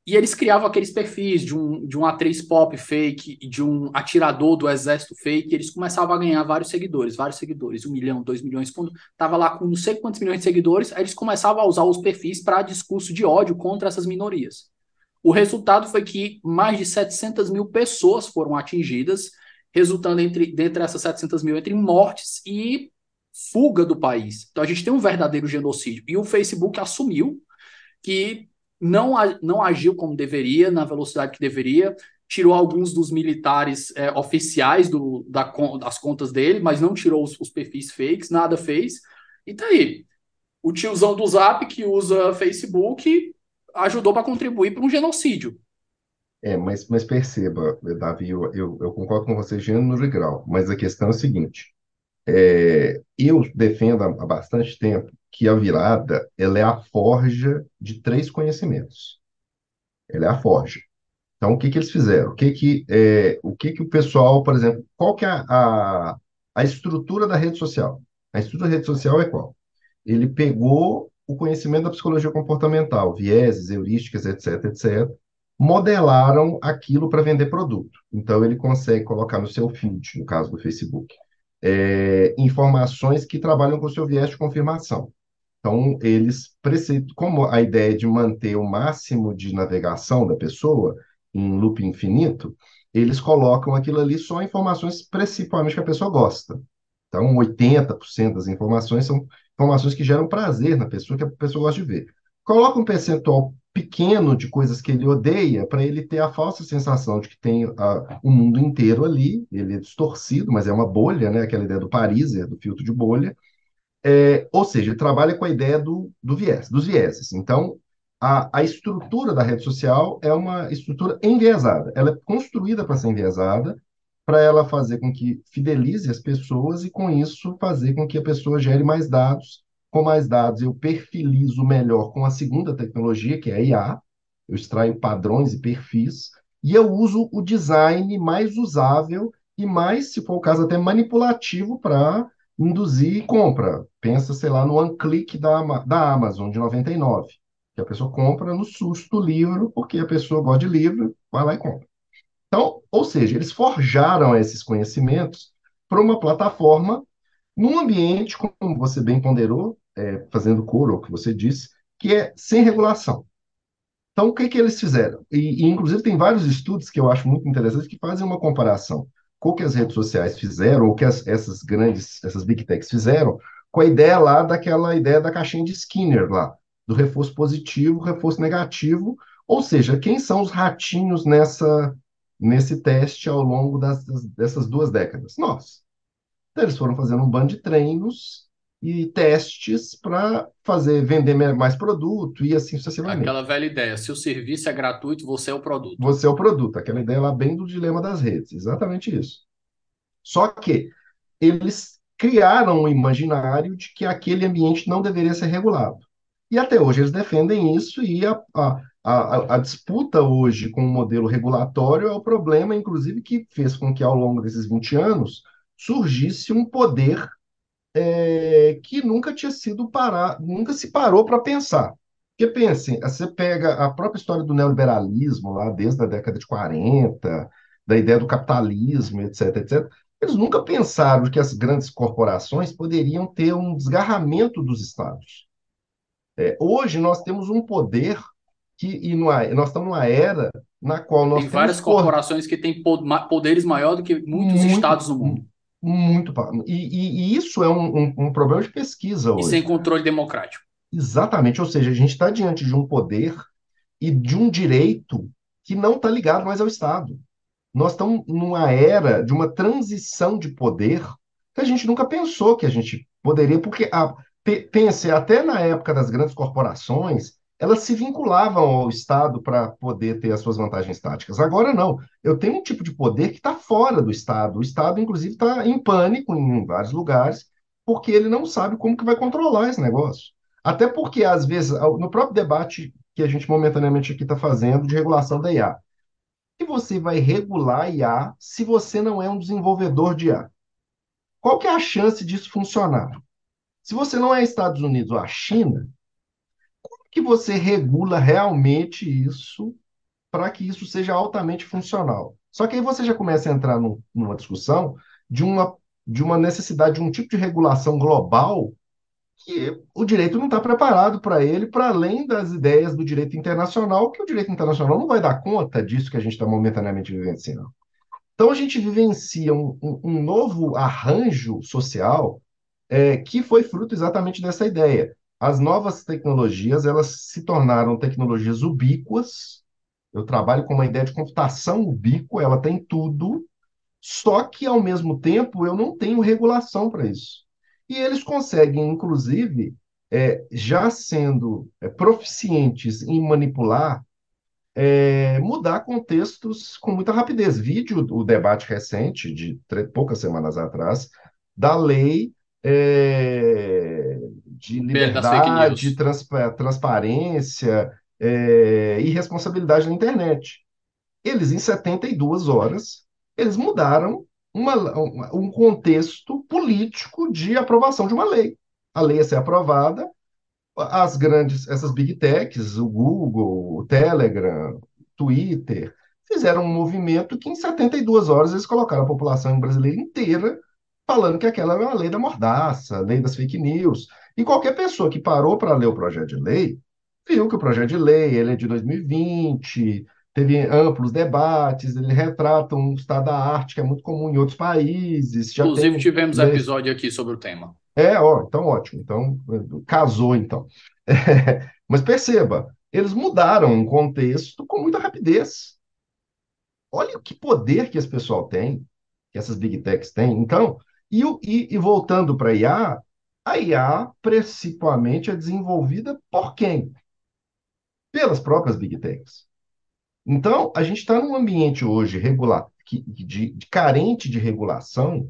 E eles criavam aqueles perfis de um, de um atriz pop fake de um atirador do exército fake, e eles começavam a ganhar vários seguidores, vários seguidores, um milhão, dois milhões, quando estava lá com não sei quantos milhões de seguidores, aí eles começavam a usar os perfis para discurso de ódio contra essas minorias. O resultado foi que mais de 700 mil pessoas foram atingidas, resultando entre, dentre essas 700 mil entre mortes e fuga do país. Então a gente tem um verdadeiro genocídio. E o Facebook assumiu que não, não agiu como deveria, na velocidade que deveria, tirou alguns dos militares é, oficiais do, da, das contas dele, mas não tirou os, os, perfis fakes, nada fez. E tá aí. O tiozão do Zap que usa Facebook ajudou para contribuir para um genocídio. É, mas, mas perceba, Davi, eu, eu, eu concordo com você gênero e grau, mas a questão é a seguinte: é, eu defendo há, há bastante tempo que a virada ela é a forja de três conhecimentos. Ela é a forja. Então, o que que eles fizeram? O que que, é, o, que que o pessoal, por exemplo, qual que é a, a, a estrutura da rede social? A estrutura da rede social é qual? Ele pegou o conhecimento da psicologia comportamental, vieses, heurísticas, etc, etc, modelaram aquilo para vender produto. Então, ele consegue colocar no seu feed, no caso do Facebook, é, informações que trabalham com o seu viés de confirmação. Então, eles precisam, como a ideia de manter o máximo de navegação da pessoa em loop infinito, eles colocam aquilo ali só informações principalmente que a pessoa gosta. Então, 80% das informações são informações que geram prazer na pessoa, que a pessoa gosta de ver. Coloca um percentual pequeno de coisas que ele odeia para ele ter a falsa sensação de que tem o mundo inteiro ali, ele é distorcido, mas é uma bolha, né? aquela ideia do Pariser, do filtro de bolha. É, ou seja, ele trabalha com a ideia do, do viés, dos vieses. Então, a, a estrutura da rede social é uma estrutura enviesada. Ela é construída para ser enviesada, para ela fazer com que fidelize as pessoas e, com isso, fazer com que a pessoa gere mais dados. Com mais dados, eu perfilizo melhor com a segunda tecnologia, que é a IA. Eu extraio padrões e perfis. E eu uso o design mais usável e mais, se for o caso, até manipulativo para induzir compra. Pensa, sei lá, no one da, da Amazon de 99, que a pessoa compra no susto do livro, porque a pessoa gosta de livro, vai lá e compra. Então, ou seja, eles forjaram esses conhecimentos para uma plataforma num ambiente, como você bem ponderou, é, fazendo coro ao que você disse, que é sem regulação. Então, o que, que eles fizeram? E, e, inclusive, tem vários estudos que eu acho muito interessantes que fazem uma comparação com o que as redes sociais fizeram, ou que as, essas grandes, essas big techs fizeram, com a ideia lá daquela ideia da caixinha de Skinner lá, do reforço positivo, reforço negativo, ou seja, quem são os ratinhos nessa, nesse teste ao longo das, dessas duas décadas? Nós. Então, eles foram fazendo um bando de treinos e testes para fazer vender mais produto e assim sucessivamente. Aquela velha ideia, se o serviço é gratuito, você é o produto. Você é o produto, aquela ideia lá bem do dilema das redes, exatamente isso. Só que eles criaram um imaginário de que aquele ambiente não deveria ser regulado. E até hoje eles defendem isso e a, a, a, a disputa hoje com o modelo regulatório é o problema, inclusive, que fez com que ao longo desses 20 anos surgisse um poder é, que nunca tinha sido parado, nunca se parou para pensar. Porque pensem, você pega a própria história do neoliberalismo, lá desde a década de 40, da ideia do capitalismo, etc, etc. Eles nunca pensaram que as grandes corporações poderiam ter um desgarramento dos estados. É, hoje nós temos um poder que, e numa, nós estamos numa era na qual nós tem várias corporações que têm poderes maiores do que muitos muito, estados no mundo. Muito. E, e, e isso é um, um, um, problema de pesquisa hoje. E sem controle democrático. Exatamente. Ou seja, a gente está diante de um poder e de um direito que não está ligado mais ao Estado. Nós estamos numa era de uma transição de poder que a gente nunca pensou que a gente poderia, porque a, pense, até na época das grandes corporações, elas se vinculavam ao Estado para poder ter as suas vantagens táticas. Agora não. Eu tenho um tipo de poder que está fora do Estado. O Estado, inclusive, está em pânico em vários lugares, porque ele não sabe como que vai controlar esse negócio. Até porque, às vezes, no próprio debate que a gente momentaneamente aqui está fazendo de regulação da IA, que você vai regular IA se você não é um desenvolvedor de IA? Qual que é a chance disso funcionar? Se você não é Estados Unidos ou a China, que você regula realmente isso para que isso seja altamente funcional? Só que aí você já começa a entrar num, numa discussão de uma, de uma necessidade de um tipo de regulação global que o direito não está preparado para ele, para além das ideias do direito internacional, que o direito internacional não vai dar conta disso que a gente está momentaneamente vivenciando. Então, a gente vivencia um, um, um novo arranjo social é, que foi fruto exatamente dessa ideia as novas tecnologias, elas se tornaram tecnologias ubíquas. Eu trabalho com uma ideia de computação ubíqua, ela tem tudo, só que, ao mesmo tempo, eu não tenho regulação para isso. E eles conseguem, inclusive, é, já sendo é, proficientes em manipular, é, mudar contextos com muita rapidez. Vídeo o debate recente, de poucas semanas atrás, da lei é, de liberdade, trans, transparência é, e responsabilidade na internet. Eles, em 72 horas, eles mudaram uma, um contexto político de aprovação de uma lei. A lei ia ser aprovada, as grandes, essas big techs, o Google, o Telegram, Twitter, fizeram um movimento que em 72 horas eles colocaram a população brasileira inteira falando que aquela era uma lei da mordaça, lei das fake news. E qualquer pessoa que parou para ler o projeto de lei, viu que o projeto de lei ele é de 2020, teve amplos debates, ele retrata um estado da arte que é muito comum em outros países. Inclusive, tem, tivemos né? episódio aqui sobre o tema. É, ó, então ótimo. Então, casou, então. É, mas perceba, eles mudaram um contexto com muita rapidez. Olha que poder que esse pessoal tem, que essas big techs têm. Então, e, e, e voltando para a IA, a IA principalmente é desenvolvida por quem? Pelas próprias big techs. Então, a gente está num ambiente hoje regular, que, de, de, carente de regulação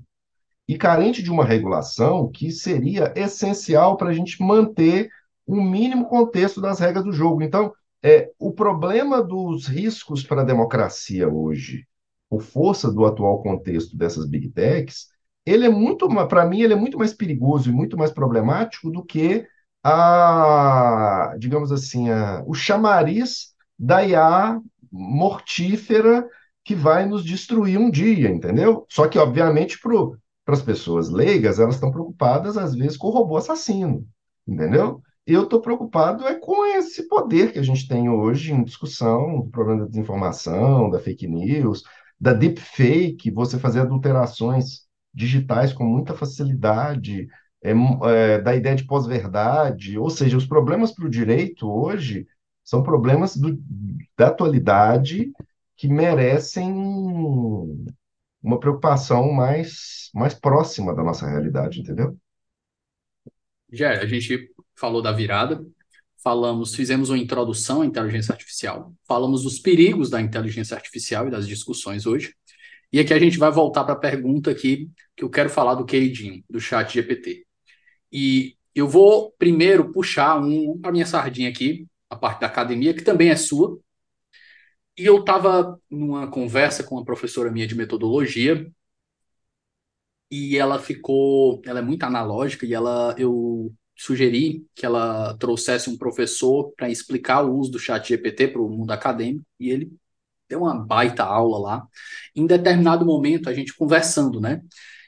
e carente de uma regulação que seria essencial para a gente manter o um mínimo contexto das regras do jogo. Então, é, o problema dos riscos para a democracia hoje, por força do atual contexto dessas big techs, ele é muito, para mim, ele é muito mais perigoso e muito mais problemático do que a, digamos assim, a, o chamariz da IA mortífera que vai nos destruir um dia, entendeu? Só que, obviamente, para as pessoas leigas, elas estão preocupadas, às vezes, com o robô assassino, entendeu? Eu estou preocupado é com esse poder que a gente tem hoje em discussão, do problema da desinformação, da fake news, da deepfake, você fazer adulterações digitais com muita facilidade, é, é, da ideia de pós-verdade, ou seja, os problemas para o direito hoje são problemas do, da atualidade que merecem uma preocupação mais, mais próxima da nossa realidade, entendeu? Já, a gente falou da virada, falamos, fizemos uma introdução à inteligência artificial, falamos dos perigos da inteligência artificial e das discussões hoje. E aqui a gente vai voltar para a pergunta aqui que eu quero falar do queridinho, do chat GPT. E eu vou primeiro puxar um, a minha sardinha aqui, a parte da academia, que também é sua. E eu estava numa conversa com uma professora minha de metodologia, e ela ficou, ela é muito analógica, e ela, eu sugeri que ela trouxesse um professor para explicar o uso do chat GPT para o mundo acadêmico, e ele deu uma baita aula lá. Em determinado momento, a gente conversando, né?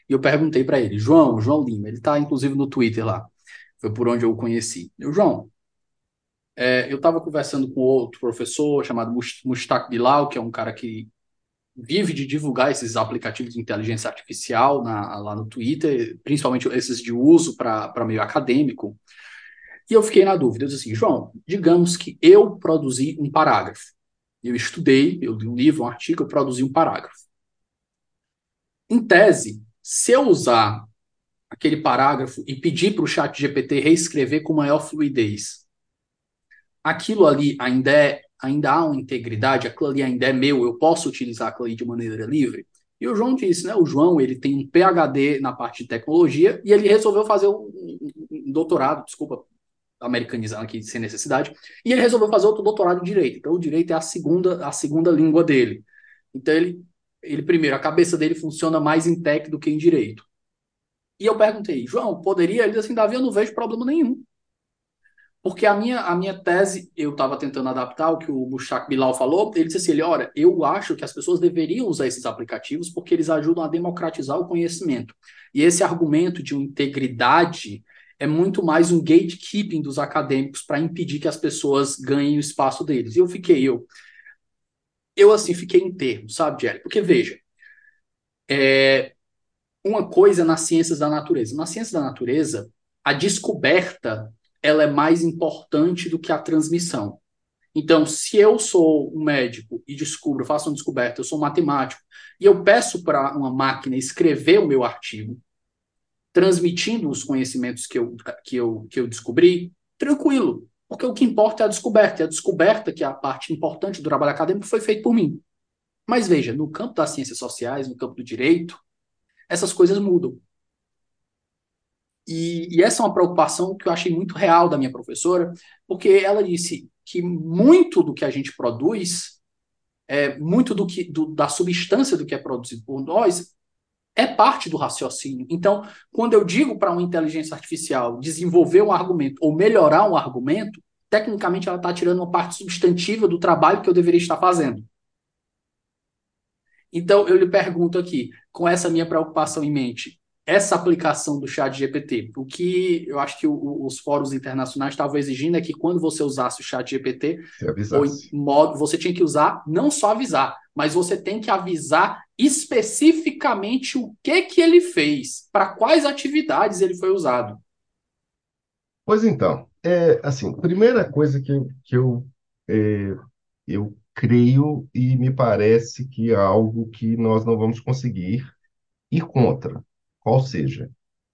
E eu perguntei para ele, João, João Lima, ele está inclusive no Twitter lá, foi por onde eu o conheci. Eu, João, é, eu estava conversando com outro professor chamado Mustak Bilal, que é um cara que vive de divulgar esses aplicativos de inteligência artificial na, lá no Twitter, principalmente esses de uso para meio acadêmico. E eu fiquei na dúvida, eu disse assim, João, digamos que eu produzi um parágrafo. Eu estudei, eu li um livro, um artigo, eu produzi um parágrafo. Em tese, se eu usar aquele parágrafo e pedir para o chat GPT reescrever com maior fluidez, aquilo ali ainda é ainda há uma integridade, aquilo ali ainda é meu, eu posso utilizar aquilo ali de maneira livre? E o João disse, né? O João, ele tem um PhD na parte de tecnologia e ele resolveu fazer um, um doutorado, desculpa, americanizando aqui sem necessidade, e ele resolveu fazer outro doutorado em direito. Então o direito é a segunda a segunda língua dele. Então ele ele primeiro, a cabeça dele funciona mais em tech do que em direito. E eu perguntei, João, poderia? Ele disse assim, Davi, eu não vejo problema nenhum. Porque a minha, a minha tese, eu estava tentando adaptar o que o Bushak Bilal falou, ele disse assim, olha, eu acho que as pessoas deveriam usar esses aplicativos porque eles ajudam a democratizar o conhecimento. E esse argumento de integridade é muito mais um gatekeeping dos acadêmicos para impedir que as pessoas ganhem o espaço deles. E eu fiquei, eu, eu assim fiquei em termo, sabe, Jerry? Porque veja, é uma coisa nas ciências da natureza. Na ciência da natureza, a descoberta ela é mais importante do que a transmissão. Então, se eu sou um médico e descubro, faço uma descoberta, eu sou um matemático, e eu peço para uma máquina escrever o meu artigo, transmitindo os conhecimentos que eu, que eu, que eu descobri, tranquilo. Porque o que importa é a descoberta. E a descoberta, que é a parte importante do trabalho acadêmico, foi feita por mim. Mas veja, no campo das ciências sociais, no campo do direito, essas coisas mudam. E, e, essa é uma preocupação que eu achei muito real da minha professora, porque ela disse que muito do que a gente produz, é, muito do que do, da substância do que é produzido por nós, é parte do raciocínio. Então, quando eu digo para uma inteligência artificial desenvolver um argumento ou melhorar um argumento, tecnicamente ela está tirando uma parte substantiva do trabalho que eu deveria estar fazendo. Então, eu lhe pergunto aqui, com essa minha preocupação em mente, essa aplicação do chat GPT, o que eu acho que o, os fóruns internacionais estavam exigindo é que quando você usasse o chat GPT, modo, você tinha que usar, não só avisar, mas você tem que avisar especificamente o que que ele fez, para quais atividades ele foi usado. Pois então, é, assim, primeira coisa que, que eu, é, eu creio e me parece que é algo que nós não vamos conseguir ir contra qual seja,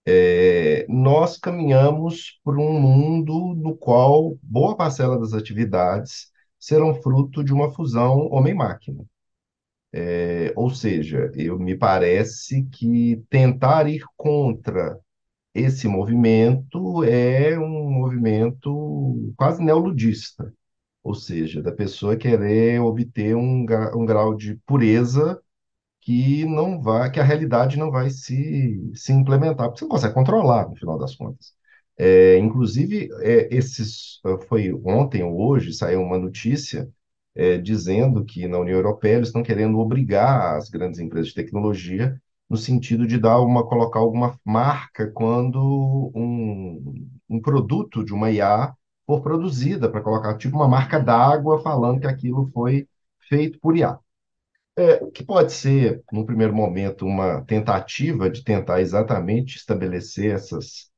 é, nós caminhamos por um mundo no qual boa parcela das atividades serão fruto de uma fusão homem-máquina. É, ou seja, eu me parece que tentar ir contra esse movimento é um movimento quase neoludista, ou seja, da pessoa querer obter um, um grau de pureza que não vai, que a realidade não vai se, se implementar, porque você não consegue controlar, no final das contas. É, inclusive, é, esses, foi ontem ou hoje, saiu uma notícia é, dizendo que na União Europeia eles estão querendo obrigar as grandes empresas de tecnologia no sentido de dar uma, colocar alguma marca quando um, um produto de uma IA for produzida, para colocar tipo uma marca d'água falando que aquilo foi feito por IA. É, que pode ser, num primeiro momento, uma tentativa de tentar exatamente estabelecer essas,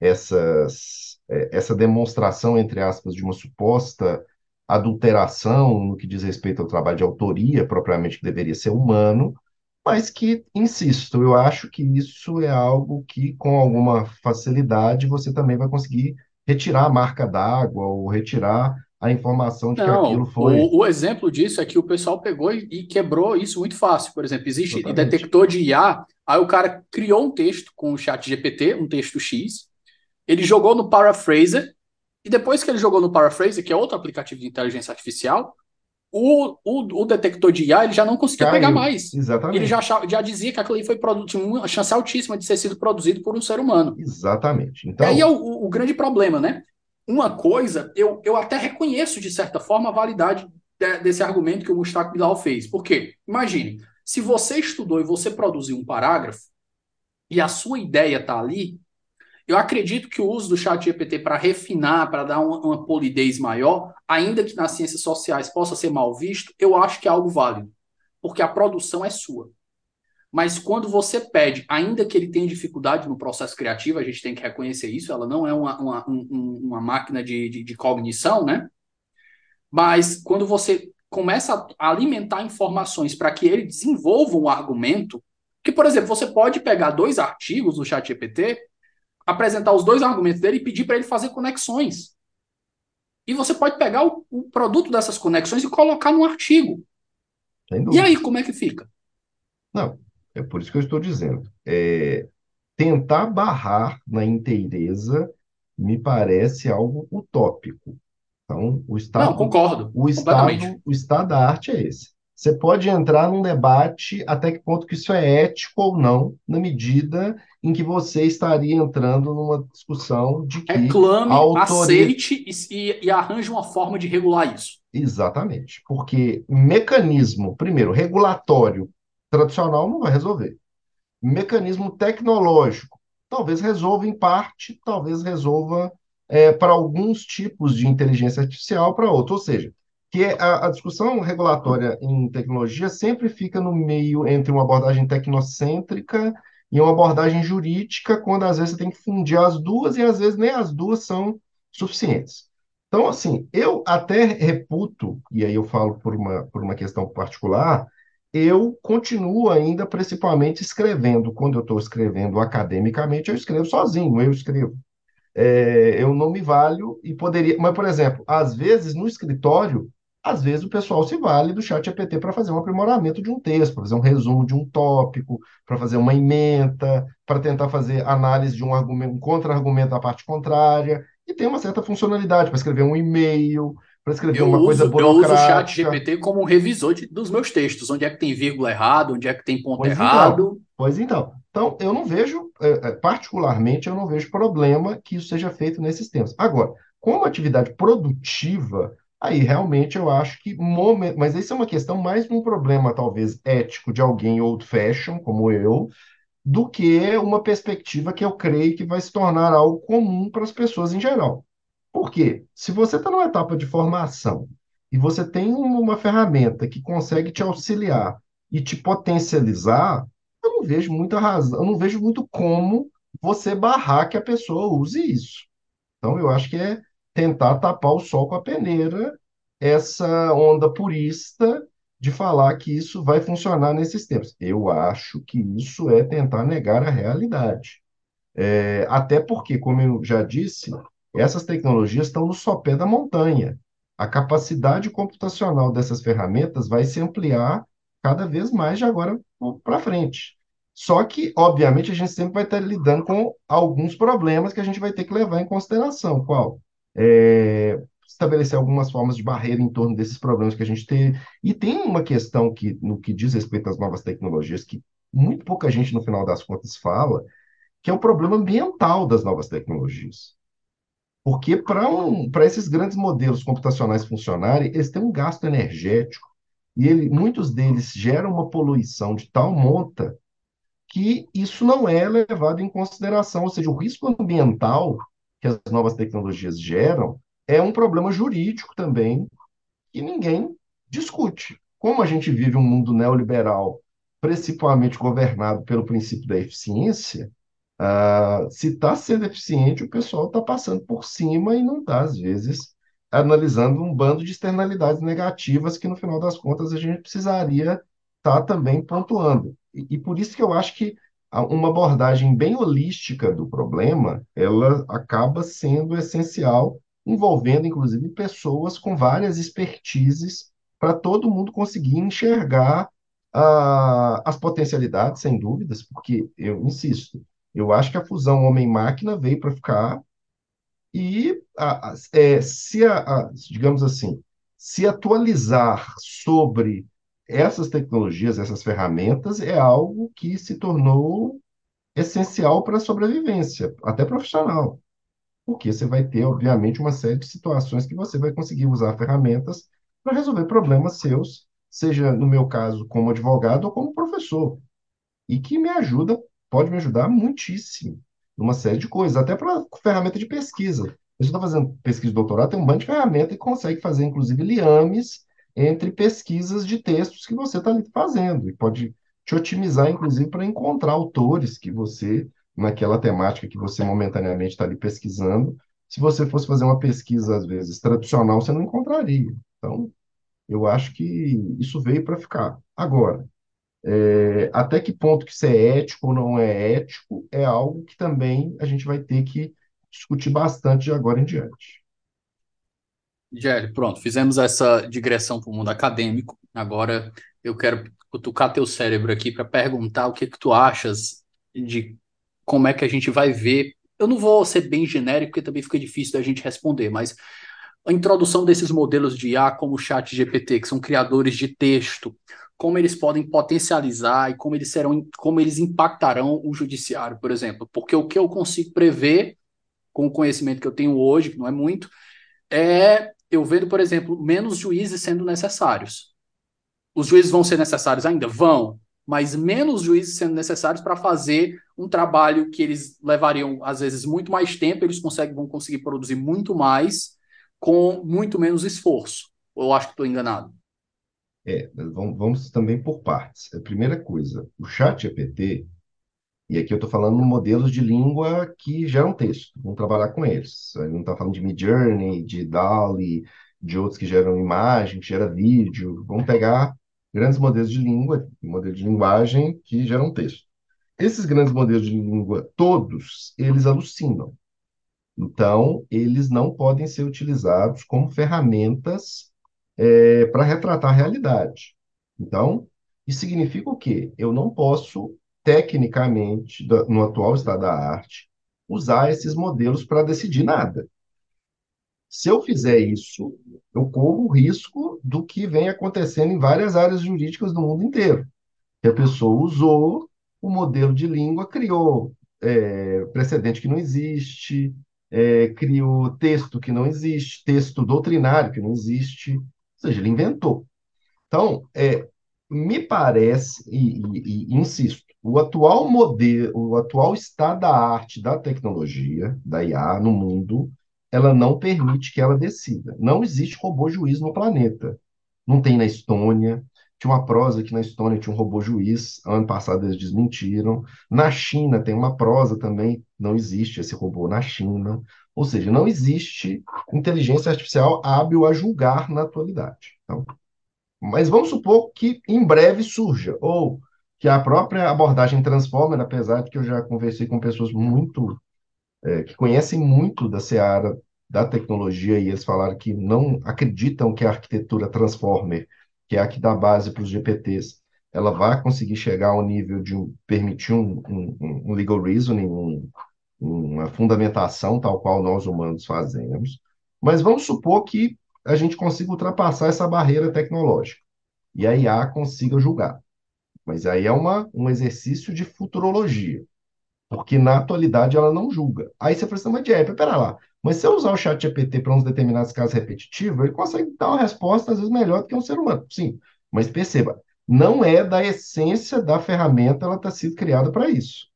essas, é, essa demonstração, entre aspas, de uma suposta adulteração no que diz respeito ao trabalho de autoria, propriamente que deveria ser humano, mas que, insisto, eu acho que isso é algo que, com alguma facilidade, você também vai conseguir retirar a marca d'água ou retirar a informação de que Não, aquilo foi. o, o exemplo disso é que o pessoal pegou e, e quebrou isso muito fácil. Por exemplo, existe Exatamente. detector de IA, aí o cara criou um texto com o chat GPT, um texto X, ele jogou no Paraphraser, e depois que ele jogou no Paraphraser, que é outro aplicativo de inteligência artificial, o, o, o detector de IA ele já não conseguia Caiu. pegar mais. Exatamente. Ele já, achava- já dizia que aquilo ali foi produto, tinha uma chance altíssima de ter sido produzido por um ser humano. Exatamente. E Então, aí é o, o- o grande problema, né? Uma coisa, eu, eu até reconheço, de certa forma, a validade de- desse argumento que o Gustavo Bilal fez. Por quê? Imagine, se você estudou e você produziu um parágrafo, e a sua ideia está ali, eu acredito que o uso do chat GPT para refinar, para dar uma, uma polidez maior, ainda que nas ciências sociais possa ser mal visto, eu acho que é algo válido. Porque a produção é sua. Mas quando você pede, ainda que ele tenha dificuldade no processo criativo, a gente tem que reconhecer isso, ela não é uma, uma, um- um- uma máquina de, de, de cognição, né? Mas quando você começa a alimentar informações para que ele desenvolva um argumento, que, por exemplo, você pode pegar dois artigos no chat GPT, apresentar os dois argumentos dele e pedir para ele fazer conexões. E você pode pegar o, o produto dessas conexões e colocar no artigo. E aí, como é que fica? Não, é por isso que eu estou dizendo. É, tentar barrar na inteireza me parece algo utópico. Então, o Não, estado, concordo. o estado, o estado da arte é esse. Você pode entrar num debate até que ponto que isso é ético ou não, na medida em que você estaria entrando numa discussão de que Reclame, autoria... aceite e, e, e arranje uma forma de regular isso. Exatamente, porque mecanismo, primeiro, regulatório tradicional não vai resolver. Mecanismo tecnológico, talvez resolva em parte, talvez resolva é, para alguns tipos de inteligência artificial, para outros. Ou seja, que a, a discussão regulatória em tecnologia sempre fica no meio entre uma abordagem tecnocêntrica e uma abordagem jurídica, quando às vezes você tem que fundir as duas e às vezes nem as duas são suficientes. Então, assim, eu até reputo, e aí eu falo por uma, por uma questão particular, eu continuo ainda principalmente escrevendo. Quando eu estou escrevendo academicamente, eu escrevo sozinho, eu escrevo. É, eu não me valho e poderia. Mas, por exemplo, às vezes no escritório, às vezes o pessoal se vale do chat GPT para fazer um aprimoramento de um texto, para fazer um resumo de um tópico, para fazer uma ementa, para tentar fazer análise de um argumento, um contra-argumento da parte contrária, e tem uma certa funcionalidade para escrever um e-mail, para escrever Eu uma coisa uso, eu uso o chat burocrática. GPT como um revisor de- dos meus textos. Onde é que tem vírgula errado, onde é que tem ponto Pois então. errado. Pois então. Então, eu não vejo, eh, eh, particularmente, eu não vejo problema que isso seja feito nesses tempos. Agora, como atividade produtiva, aí realmente eu acho que, mas isso é uma questão mais de um problema, talvez, ético de alguém old fashion, como eu, do que uma perspectiva que eu creio que vai se tornar algo comum para as pessoas em geral. Por quê? Se você está numa etapa de formação e você tem uma, ferramenta que consegue te auxiliar e te potencializar, eu não vejo muita razão, eu não vejo muito como você barrar que a pessoa use isso. Então, eu acho que é tentar tapar o sol com a peneira, essa onda purista de falar que isso vai funcionar nesses tempos. Eu acho que isso é tentar negar a realidade. É, até porque, como eu já disse, essas tecnologias estão no sopé da montanha. A capacidade computacional dessas ferramentas vai se ampliar cada vez mais de agora para frente. Só que, obviamente, a gente sempre vai estar lidando com alguns problemas que a gente vai ter que levar em consideração. Qual? É, estabelecer algumas formas de barreira em torno desses problemas que a gente tem. E tem uma questão que, no que diz respeito às novas tecnologias, que muito pouca gente, no final das contas, fala, que é o problema ambiental das novas tecnologias. Porque para um, para esses grandes modelos computacionais funcionarem, eles têm um gasto energético e ele, muitos deles geram uma poluição de tal monta que isso não é levado em consideração, ou seja, o risco ambiental que as novas tecnologias geram é um problema jurídico também que ninguém discute. Como a gente vive um mundo neoliberal principalmente governado pelo princípio da eficiência, ah, se está sendo eficiente, o pessoal está passando por cima e não está, às vezes, analisando um bando de externalidades negativas que, no final das contas, a gente precisaria estar tá também pontuando. E, e por isso que eu acho que uma abordagem bem holística do problema, ela acaba sendo essencial, envolvendo, inclusive, pessoas com várias expertises para todo mundo conseguir enxergar ah, as potencialidades, sem dúvidas, porque eu insisto, eu acho que a fusão homem-máquina veio para ficar e a, a, é, se, a, digamos assim, se atualizar sobre essas tecnologias, essas ferramentas, é algo que se tornou essencial para a sobrevivência, até profissional. Porque você vai ter, obviamente, uma série de situações que você vai conseguir usar ferramentas para resolver problemas seus, seja no meu caso como advogado ou como professor, e que me ajuda, pode me ajudar muitíssimo numa série de coisas, até para ferramenta de pesquisa. Gente está fazendo pesquisa de doutorado, tem um monte de ferramenta que consegue fazer, inclusive, liames entre pesquisas de textos que você está fazendo, e pode te otimizar, inclusive, para encontrar autores que você, naquela temática que você momentaneamente está ali pesquisando, se você fosse fazer uma pesquisa, às vezes, tradicional, você não encontraria. Então, eu acho que isso veio para ficar. Agora, é, até que ponto que isso é ético ou não é ético é algo que também a gente vai ter que discutir bastante de agora em diante. Gélio, pronto, fizemos essa digressão para o mundo acadêmico. Agora eu quero cutucar teu cérebro aqui para perguntar o que, que tu achas de como é que a gente vai ver. Eu não vou ser bem genérico, porque também fica difícil da gente responder, mas a introdução desses modelos de IA como o Chat GPT, que são criadores de texto, como eles podem potencializar e como eles serão, como eles impactarão o judiciário, por exemplo. Porque o que eu consigo prever com o conhecimento que eu tenho hoje, que não é muito, é eu vendo, por exemplo, menos juízes sendo necessários. Os juízes vão ser necessários ainda? Vão, mas menos juízes sendo necessários para fazer um trabalho que eles levariam, às vezes, muito mais tempo, eles conseguem, vão conseguir produzir muito mais com muito menos esforço. Eu acho que estou enganado? É, vamos, vamos também por partes. A primeira coisa, o chat GPT, e aqui eu estou falando modelos de língua que geram texto, vamos trabalhar com eles. Gente não está falando de Midjourney, de DALL-E, de outros que geram imagem, que geram vídeo. Vamos pegar grandes modelos de língua, modelos de linguagem que geram texto. Esses grandes modelos de língua, todos, eles alucinam. Então, eles não podem ser utilizados como ferramentas é, para retratar a realidade. Então, isso significa o quê? Eu não posso, tecnicamente, no atual estado da arte, usar esses modelos para decidir nada. Se eu fizer isso, eu corro o risco do que vem acontecendo em várias áreas jurídicas do mundo inteiro. Que a pessoa usou o modelo de língua, criou é, precedente que não existe, é, criou texto que não existe, texto doutrinário que não existe, seja, ele inventou. Então, é, me parece, e, e, e, insisto, o atual modelo, o atual estado da arte, da tecnologia, da IA no mundo, ela não permite que ela decida. Não existe robô juiz no planeta. Não tem na Estônia, tinha uma prosa que na Estônia tinha um robô juiz, ano passado eles desmentiram. Na China tem uma prosa também, não existe esse robô na China. Ou seja, não existe inteligência artificial hábil a julgar na atualidade. Então, mas vamos supor que em breve surja, ou que a própria abordagem Transformer, apesar de que eu já conversei com pessoas muito é, que conhecem muito da seara da tecnologia e eles falaram que não acreditam que a arquitetura Transformer que é a que dá base para os GPTs, ela vai conseguir chegar ao nível de permitir um, um, um legal reasoning, um, uma fundamentação tal qual nós humanos fazemos. Mas vamos supor que a gente consiga ultrapassar essa barreira tecnológica e a IA consiga julgar. Mas aí é uma, um exercício de futurologia, porque na atualidade ela não julga. Aí você fala assim, mas Jeff, pera lá, mas se eu usar o chat GPT para uns determinados casos repetitivos, ele consegue dar uma resposta, às vezes, melhor do que um ser humano. Sim, mas perceba, não é da essência da ferramenta, ela está sendo criada para isso.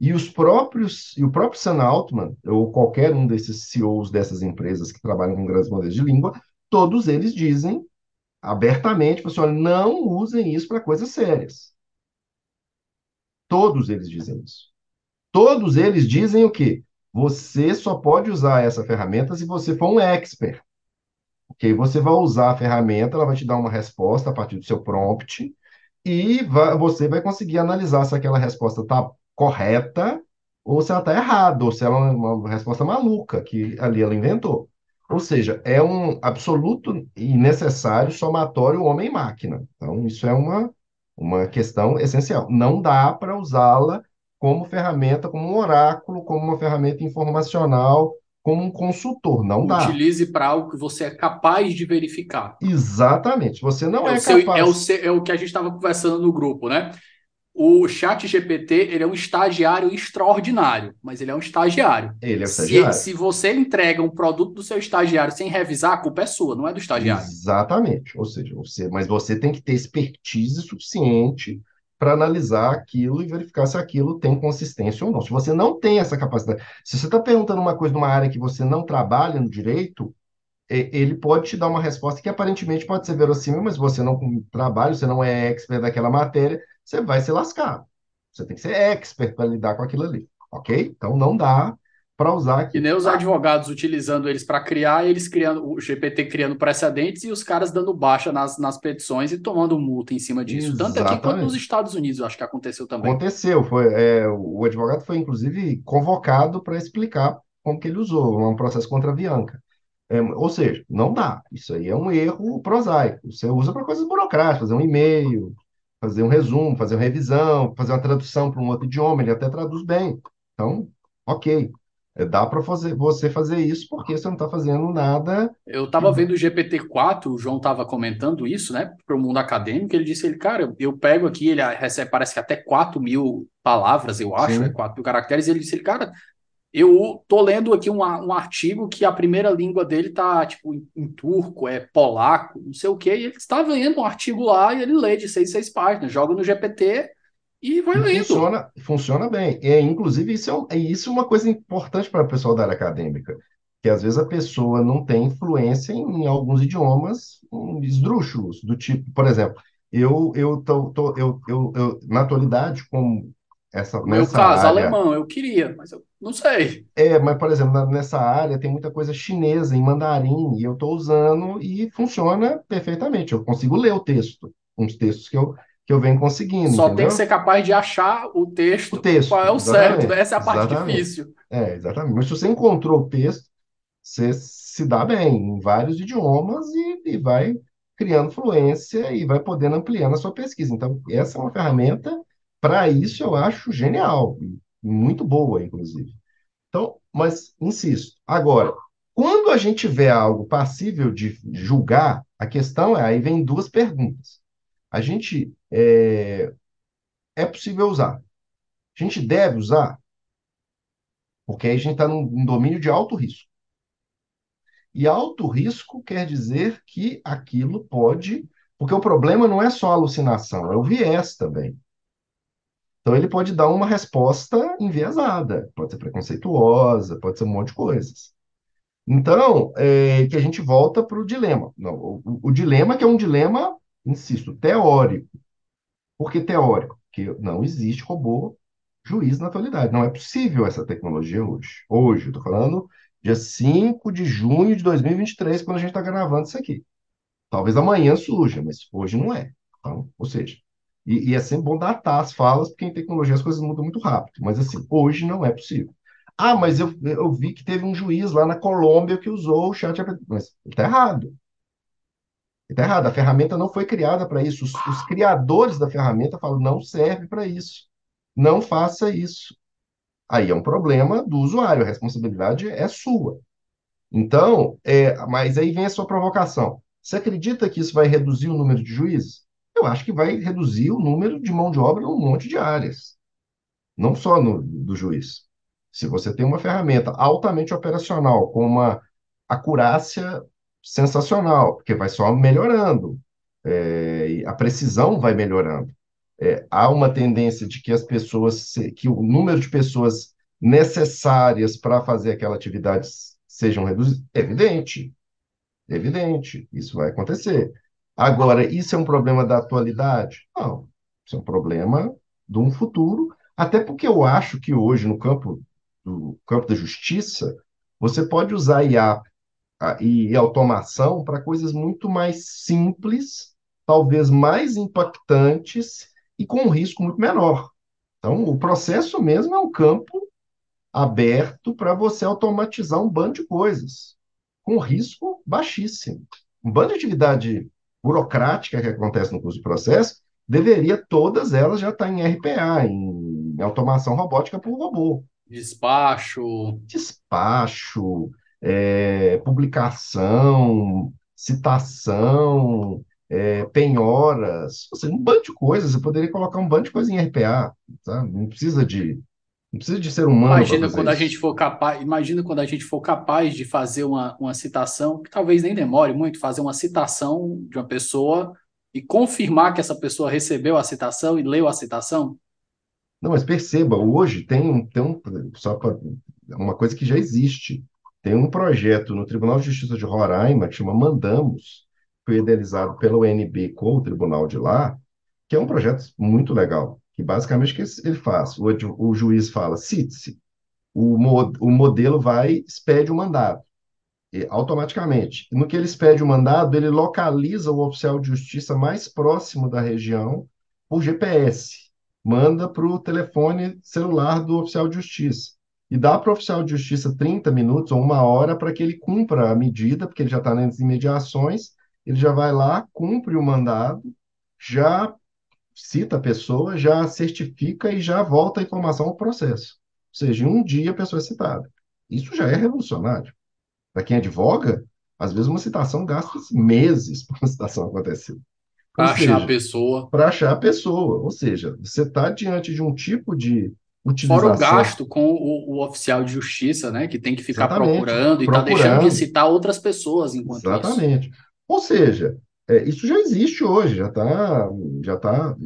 E os próprios, e o próprio Sam Altman, ou qualquer um desses CEOs dessas empresas que trabalham com grandes modelos de língua, todos eles dizem abertamente, pessoal, assim, não usem isso para coisas sérias. Todos eles dizem isso. Todos eles dizem o quê? Você só pode usar essa ferramenta se você for um expert. Ok? Você vai usar a ferramenta, ela vai te dar uma resposta a partir do seu prompt e vai, você vai conseguir analisar se aquela resposta está correta ou se ela está errada, ou se ela é uma resposta maluca que ali ela inventou. Ou seja, é um absoluto e necessário somatório homem-máquina. Então, isso é uma, uma questão essencial. Não dá para usá-la como ferramenta, como um oráculo, como uma ferramenta informacional, como um consultor. Não dá. Utilize para algo que você é capaz de verificar. Exatamente. Você não é, é, seu, capaz. É o, seu, é o que a gente estava conversando no grupo, né? O chat GPT ele é um estagiário extraordinário, mas ele é um estagiário. Ele é um estagiário. Se, se você entrega um produto do seu estagiário sem revisar, a culpa é sua, não é do estagiário. Exatamente. Ou seja, você, mas você tem que ter expertise suficiente para analisar aquilo e verificar se aquilo tem consistência ou não. Se você não tem essa capacidade, se você está perguntando uma coisa numa área que você não trabalha no direito, ele pode te dar uma resposta que aparentemente pode ser verossímil, mas você não trabalha, você não é expert daquela matéria, você vai se lascar. Você tem que ser expert para lidar com aquilo ali, ok? Então não dá para usar aqui. E nem os advogados utilizando eles para criar, eles criando, o GPT criando precedentes e os caras dando baixa nas, nas petições e tomando multa em cima disso. Exatamente. Tanto aqui quanto nos Estados Unidos, eu acho que aconteceu também. Aconteceu, foi, é, o advogado foi inclusive convocado para explicar como que ele usou, um processo contra a Bianca. É, ou seja, não dá. Isso aí é um erro prosaico. Você usa para coisas burocráticas, fazer um e-mail, fazer um resumo, fazer uma revisão, fazer uma tradução para um outro idioma, ele até traduz bem. Então, ok. É, dá para fazer, você fazer isso porque você não está fazendo nada. Eu estava vendo o GPT-4, o João estava comentando isso, né, para o mundo acadêmico. Ele disse: ele, cara, eu pego aqui, ele recebe, parece que até 4 mil palavras, eu acho, né, 4 mil caracteres. E ele disse: ele, cara, eu tô lendo aqui um, um artigo que a primeira língua dele tá, tipo, em, em turco, é polaco, não sei o quê, e ele está lendo um artigo lá e ele lê de seis, seis páginas, joga no GPT e vai e lendo. Funciona, funciona bem. É, inclusive, isso é, isso é uma coisa importante para o pessoal da área acadêmica, que às vezes a pessoa não tem influência em, em alguns idiomas esdrúxulos, do tipo, por exemplo, eu, eu, tô, tô eu, eu, eu, na atualidade, como essa, no meu caso, área... alemão, eu queria, mas eu não sei. É, mas, por exemplo, nessa área tem muita coisa chinesa em mandarim, e eu estou usando e funciona perfeitamente. Eu consigo ler o texto, uns textos que eu, que eu venho conseguindo. Só entendeu? tem que ser capaz de achar o texto, o texto qual é o certo. Essa é a parte exatamente. difícil. É, exatamente. Mas se você encontrou o texto, você se dá bem em vários idiomas e, e vai criando fluência e vai podendo ampliando a sua pesquisa. Então, essa é uma ferramenta para isso eu acho genial, muito boa, inclusive. Então, mas insisto, agora, quando a gente vê algo passível de julgar, a questão é, aí vem duas perguntas. A gente é, é possível usar? A gente deve usar? Porque aí a gente está num domínio de alto risco. E alto risco quer dizer que aquilo pode. Porque o problema não é só a alucinação, é o viés também. Então, ele pode dar uma resposta enviesada, pode ser preconceituosa, pode ser um monte de coisas. Então, é, que a gente volta para o dilema. Não, o, o, dilema que é um dilema, insisto, teórico. Por que teórico? Porque não existe robô juiz na atualidade. Não é possível essa tecnologia hoje. Hoje, estou falando dia 5 de junho de 2023, quando a gente está gravando isso aqui. Talvez amanhã surja, mas hoje não é. Então, ou seja, e, e, é sempre bom datar as falas, porque em tecnologia as coisas mudam muito rápido. Mas, assim, hoje não é possível. Ah, mas eu, eu vi que teve um juiz lá na Colômbia que usou o chat Mas está errado. Está errado. A ferramenta não foi criada para isso. Os, os, criadores da ferramenta falam, não serve para isso. Não faça isso. Aí é um problema do usuário. A responsabilidade é sua. Então, é, mas aí vem a sua provocação. Você acredita que isso vai reduzir o número de juízes? eu acho que vai reduzir o número de mão de obra em um monte de áreas, não só no, do juiz. Se você tem uma ferramenta altamente operacional, com uma acurácia sensacional, porque vai só melhorando, é, a precisão vai melhorando. É, há uma tendência de que as pessoas, que o número de pessoas necessárias para fazer aquela atividade sejam reduzidas. Evidente, evidente, isso vai acontecer. Agora, isso é um problema da atualidade? Não, isso é um problema de um futuro, até porque eu acho que hoje, no campo, do campo da justiça, você pode usar IA e automação para coisas muito mais simples, talvez mais impactantes e com um risco muito menor. Então, o processo mesmo é um campo aberto para você automatizar um bando de coisas, com risco baixíssimo. Um bando de atividade burocrática que acontece no curso de processo, deveria todas elas já estar em RPA, em automação robótica por robô. Despacho. Despacho, é, publicação, citação, é, penhoras, seja, um bando de coisas. Você poderia colocar um bando de coisas em RPA, tá? Não precisa de não precisa de ser humano. Imagina quando isso. a gente for capaz, imagina quando a gente for capaz de fazer uma, uma citação, que talvez nem demore muito, fazer uma citação de uma pessoa e confirmar que essa pessoa recebeu a citação e leu a citação. Não, mas perceba, hoje tem um, tem um só pra, uma coisa que já existe. Tem um projeto no Tribunal de Justiça de Roraima que chama Mandamos, foi idealizado pela UNB com o tribunal de lá, que é um projeto muito legal, que basicamente que ele faz? O, o juiz fala, cite-se, o, mo, o modelo vai, expede o mandado, e, automaticamente. No que ele expede o mandado, ele localiza o oficial de justiça mais próximo da região por GPS, manda para o telefone celular do oficial de justiça e dá para o oficial de justiça 30 minutos ou uma hora para que ele cumpra a medida, porque ele já está nas imediações, ele já vai lá, cumpre o mandado, já cita a pessoa, já certifica e já volta a informação ao processo. Ou seja, em um dia a pessoa é citada. Isso já é revolucionário. Para quem advoga, às vezes uma citação gasta meses para uma citação acontecer. Para achar a pessoa. Para achar a pessoa. Ou seja, você está diante de um tipo de utilização. Fora o gasto com o, o, oficial de justiça, né? Que tem que ficar Exatamente. procurando e está deixando de citar outras pessoas enquanto Exatamente. isso. Ou seja, é, isso já existe hoje, já está já tá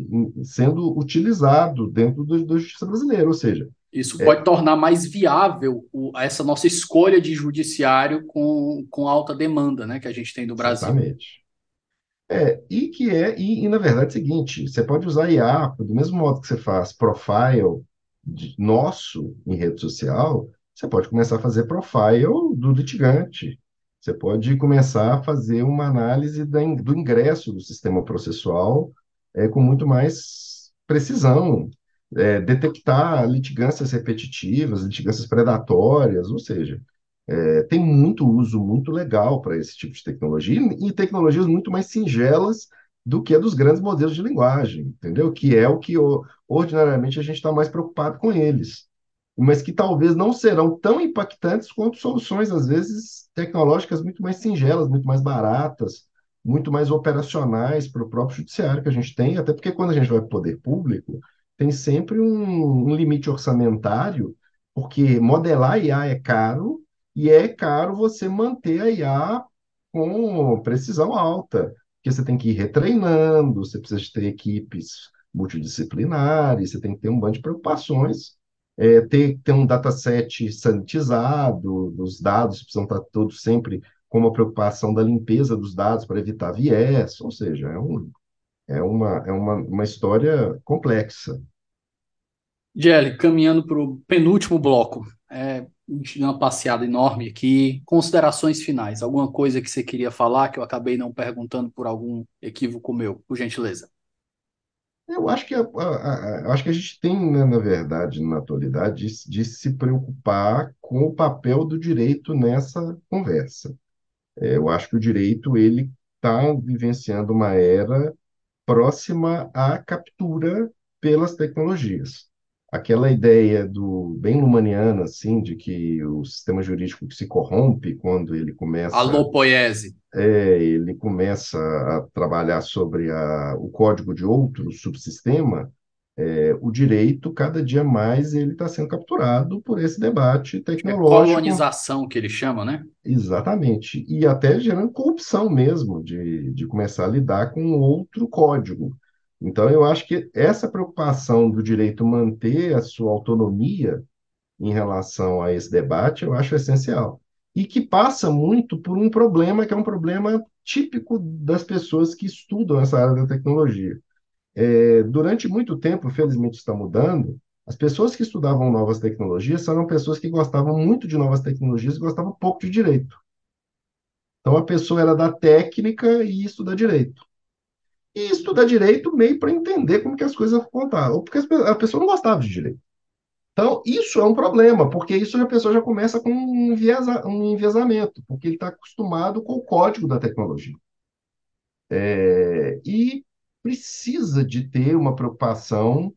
sendo utilizado dentro do, da justiça brasileira. Ou seja, isso é, pode tornar mais viável o, essa nossa escolha de judiciário com, com alta demanda né, que a gente tem no Brasil. Exatamente. É, e que é, e, e, na verdade é o seguinte, você pode usar IA do mesmo modo que você faz profile nosso em rede social, você pode começar a fazer profile do litigante. Você pode começar a fazer uma análise da, do ingresso do sistema processual é, com muito mais precisão, é, detectar litigâncias repetitivas, litigâncias predatórias, ou seja, é, tem muito uso muito legal para esse tipo de tecnologia e tecnologias muito mais singelas do que a dos grandes modelos de linguagem, entendeu? Que é o que ordinariamente a gente está mais preocupado com eles, mas que talvez não serão tão impactantes quanto soluções, às vezes, tecnológicas muito mais singelas, muito mais baratas, muito mais operacionais para o próprio judiciário que a gente tem, até porque quando a gente vai para o poder público, tem sempre um, um limite orçamentário, porque modelar IA é caro, e é caro você manter a IA com precisão alta porque você tem que ir retreinando, você precisa ter equipes multidisciplinares, você tem que ter um bando de preocupações, é, ter, ter um dataset sanitizado, os dados precisam estar todos sempre com uma preocupação da limpeza dos dados para evitar viés, ou seja, é, um, é, uma, é uma, uma história complexa. Jelly, caminhando para o penúltimo bloco, é, deu uma passeada enorme aqui. Considerações finais. Alguma coisa que você queria falar que eu acabei não perguntando por algum equívoco meu, por gentileza? Eu acho que a, a, a acho que a gente tem, né, na verdade, na atualidade, de, de, se preocupar com o papel do direito nessa conversa. É, eu acho que o direito ele está vivenciando uma era próxima à captura pelas tecnologias aquela ideia do bem lumaniana, assim, de que o sistema jurídico se corrompe quando ele começa... Alô, poiese! É, ele começa a trabalhar sobre a, o código de outro subsistema, É, o direito, cada dia mais, ele está sendo capturado por esse debate É tecnológico. colonização que eles chamam, né? Exatamente. E até gerando corrupção mesmo, de, de começar a lidar com outro código. Então, eu acho que essa preocupação do direito manter a sua autonomia em relação a esse debate, eu acho essencial. E que passa muito por um problema que é um problema típico das pessoas que estudam essa área da tecnologia. É, durante muito tempo, felizmente está mudando, as pessoas que estudavam novas tecnologias eram pessoas que gostavam muito de novas tecnologias e gostavam pouco de direito. Então, a pessoa era da técnica e ia estudar direito. E estudar direito meio para entender como que as coisas acontecem, ou porque a pessoa não gostava de direito. Então, isso é um problema, porque isso a pessoa já começa com um enviesa- um enviesamento, porque ele está acostumado com o código da tecnologia. É, e precisa de ter uma preocupação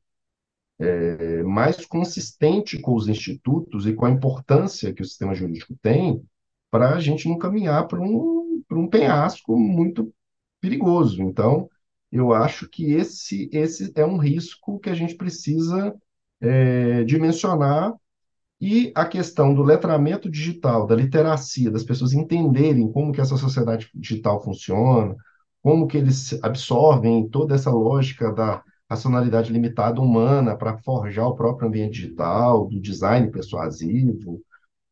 é, mais consistente com os institutos e com a importância que o sistema jurídico tem para a gente não caminhar para um, um penhasco muito perigoso. Então, eu acho que esse, esse é um risco que a gente precisa é, dimensionar e a questão do letramento digital, da literacia, das pessoas entenderem como que essa sociedade digital funciona, como que eles absorvem toda essa lógica da racionalidade limitada humana para forjar o próprio ambiente digital, do design persuasivo,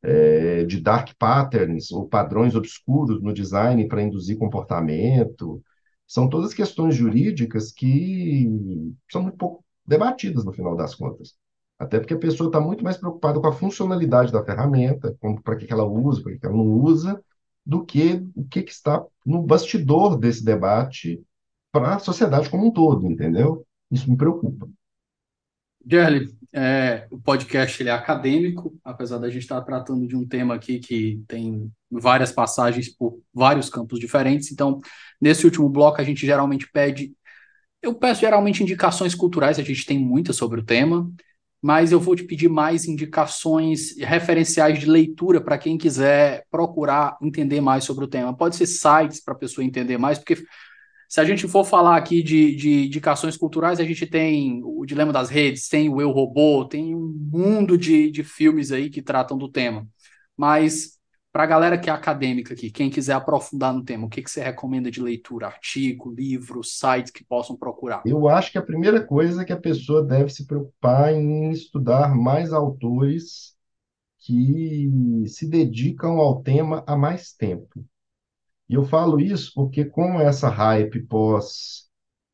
é, de dark patterns ou padrões obscuros no design para induzir comportamento. São todas questões jurídicas que são muito pouco debatidas no final das contas. Até porque a pessoa está muito mais preocupada com a funcionalidade da ferramenta, para que que ela usa, para que que ela não usa, do que o que, que está no bastidor desse debate para a sociedade como um todo, entendeu? Isso me preocupa. Gerli, é, o podcast ele é acadêmico, apesar da gente estar tratando de um tema aqui que tem várias passagens por vários campos diferentes. Então, nesse último bloco, a gente geralmente pede. Eu peço geralmente indicações culturais, a gente tem muitas sobre o tema, mas eu vou te pedir mais indicações referenciais de leitura para quem quiser procurar entender mais sobre o tema. Pode ser sites para a pessoa entender mais, porque se a gente for falar aqui de, de indicações culturais, a gente tem o Dilema das Redes, tem o Eu Robô, tem um mundo de, de filmes aí que tratam do tema. Mas para a galera que é acadêmica aqui, quem quiser aprofundar no tema, o que, que você recomenda de leitura? Artigo, livro, sites que possam procurar? Eu acho que a primeira coisa é que a pessoa deve se preocupar em estudar mais autores que se dedicam ao tema há mais tempo. E eu falo isso porque com essa hype pós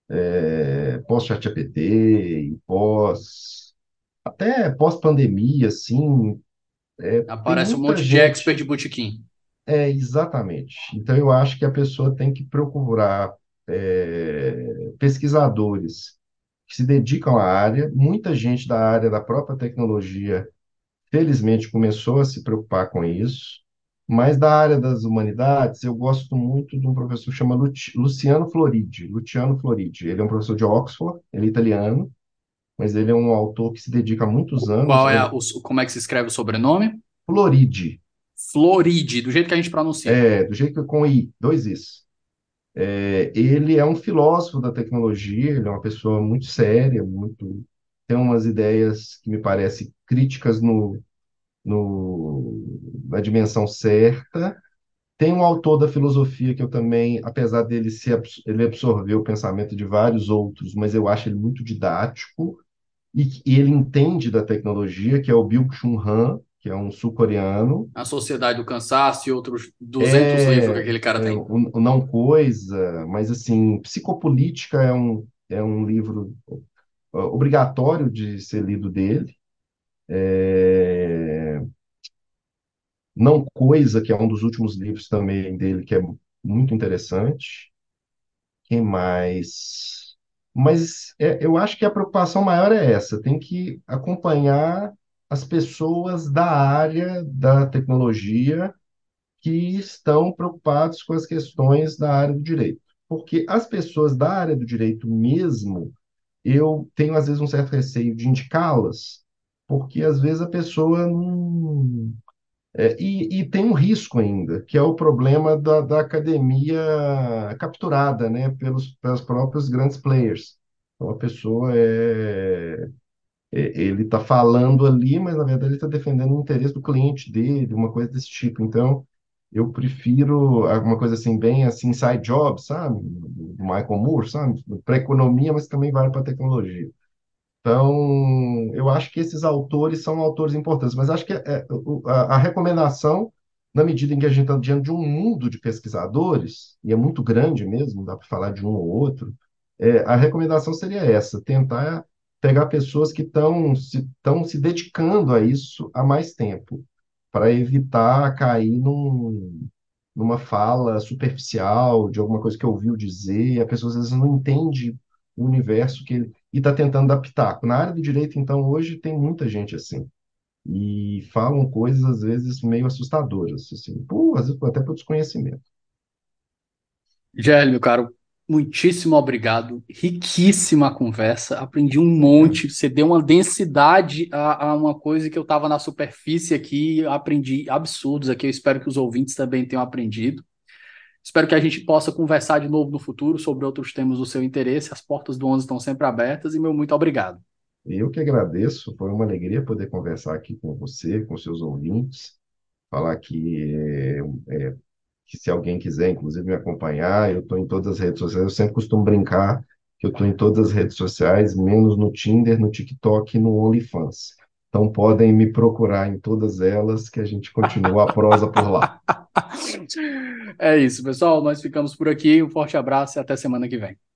é, pós ChatGPT pós até pós-pandemia, assim, é, Aparece um monte de gente. expert de botequim. É, exatamente. Então, eu acho que a pessoa tem que procurar é, pesquisadores que se dedicam à área. Muita gente da área da própria tecnologia, felizmente, começou a se preocupar com isso. Mas da área das humanidades, eu gosto muito de um professor chamado Luci- Luciano Floridi. Luciano Floridi. Ele é um professor de Oxford, ele é italiano, mas ele é um autor que se dedica há muitos anos. Qual é a, o, como é que se escreve o sobrenome? Floridi. Floride, do jeito que a gente pronuncia. É, do jeito que com I, dois Is. É, ele é um filósofo da tecnologia, ele é uma pessoa muito séria, muito tem umas ideias que me parecem críticas no, no, na dimensão certa. Tem um autor da filosofia que eu também, apesar dele se ele absorveu o pensamento de vários outros, mas eu acho ele muito didático e, e ele entende da tecnologia, que é o Byung-Chul Han, que é um sul-coreano. A Sociedade do Cansaço e outros 200 livros que É, aquele cara é, tem. o, o Não Coisa, mas assim, Psicopolítica é um, é um livro ó, obrigatório de ser lido dele. É, Não Coisa, que é um dos últimos livros também dele, que é muito interessante. Quem mais? Mas é, eu acho que a preocupação maior é essa, tem que acompanhar as pessoas da área da tecnologia que estão preocupados com as questões da área do direito. Porque as pessoas da área do direito mesmo, eu tenho às vezes um certo receio de indicá-las, porque às vezes a pessoa não. é, e, e tem um risco ainda, que é o problema da, da academia capturada, né, pelos, pelos próprios grandes players. Então a pessoa é, é ele está falando ali, mas na verdade ele está defendendo o interesse do cliente dele, uma coisa desse tipo. Então eu prefiro alguma coisa assim bem assim side job, sabe? Do Michael Moore, sabe? Para economia, mas também vale para tecnologia. Então, eu acho que esses autores são autores importantes, mas acho que é, a, a recomendação, na medida em que a gente está diante de um mundo de pesquisadores, e é muito grande mesmo, dá para falar de um ou outro, é, a recomendação seria essa: tentar pegar pessoas que estão se, estão se dedicando a isso há mais tempo, para evitar cair num, numa fala superficial de alguma coisa que ouviu dizer, a pessoa às vezes não entende o universo que ele e está tentando dar pitaco. Na área do direito, então, hoje tem muita gente assim. E falam coisas, às vezes, meio assustadoras, assim, por, às vezes, até por desconhecimento. Gélio, meu caro, muitíssimo obrigado. Riquíssima conversa. Aprendi um monte. Você deu uma densidade a, a uma coisa que eu estava na superfície aqui. Aprendi absurdos aqui. Eu espero que os ouvintes também tenham aprendido. Espero que a gente possa conversar de novo no futuro sobre outros temas do seu interesse. As portas do 11 estão sempre abertas e meu muito obrigado. Eu que agradeço, foi uma alegria poder conversar aqui com você, com seus ouvintes, falar que, é, é, que se alguém quiser, inclusive, me acompanhar, eu estou em todas as redes sociais, eu sempre costumo brincar que eu estou em todas as redes sociais, menos no Tinder, no TikTok e no OnlyFans. Então podem me procurar em todas elas, que a gente continua a prosa por lá. É isso, pessoal. Nós ficamos por aqui. Um forte abraço e até semana que vem.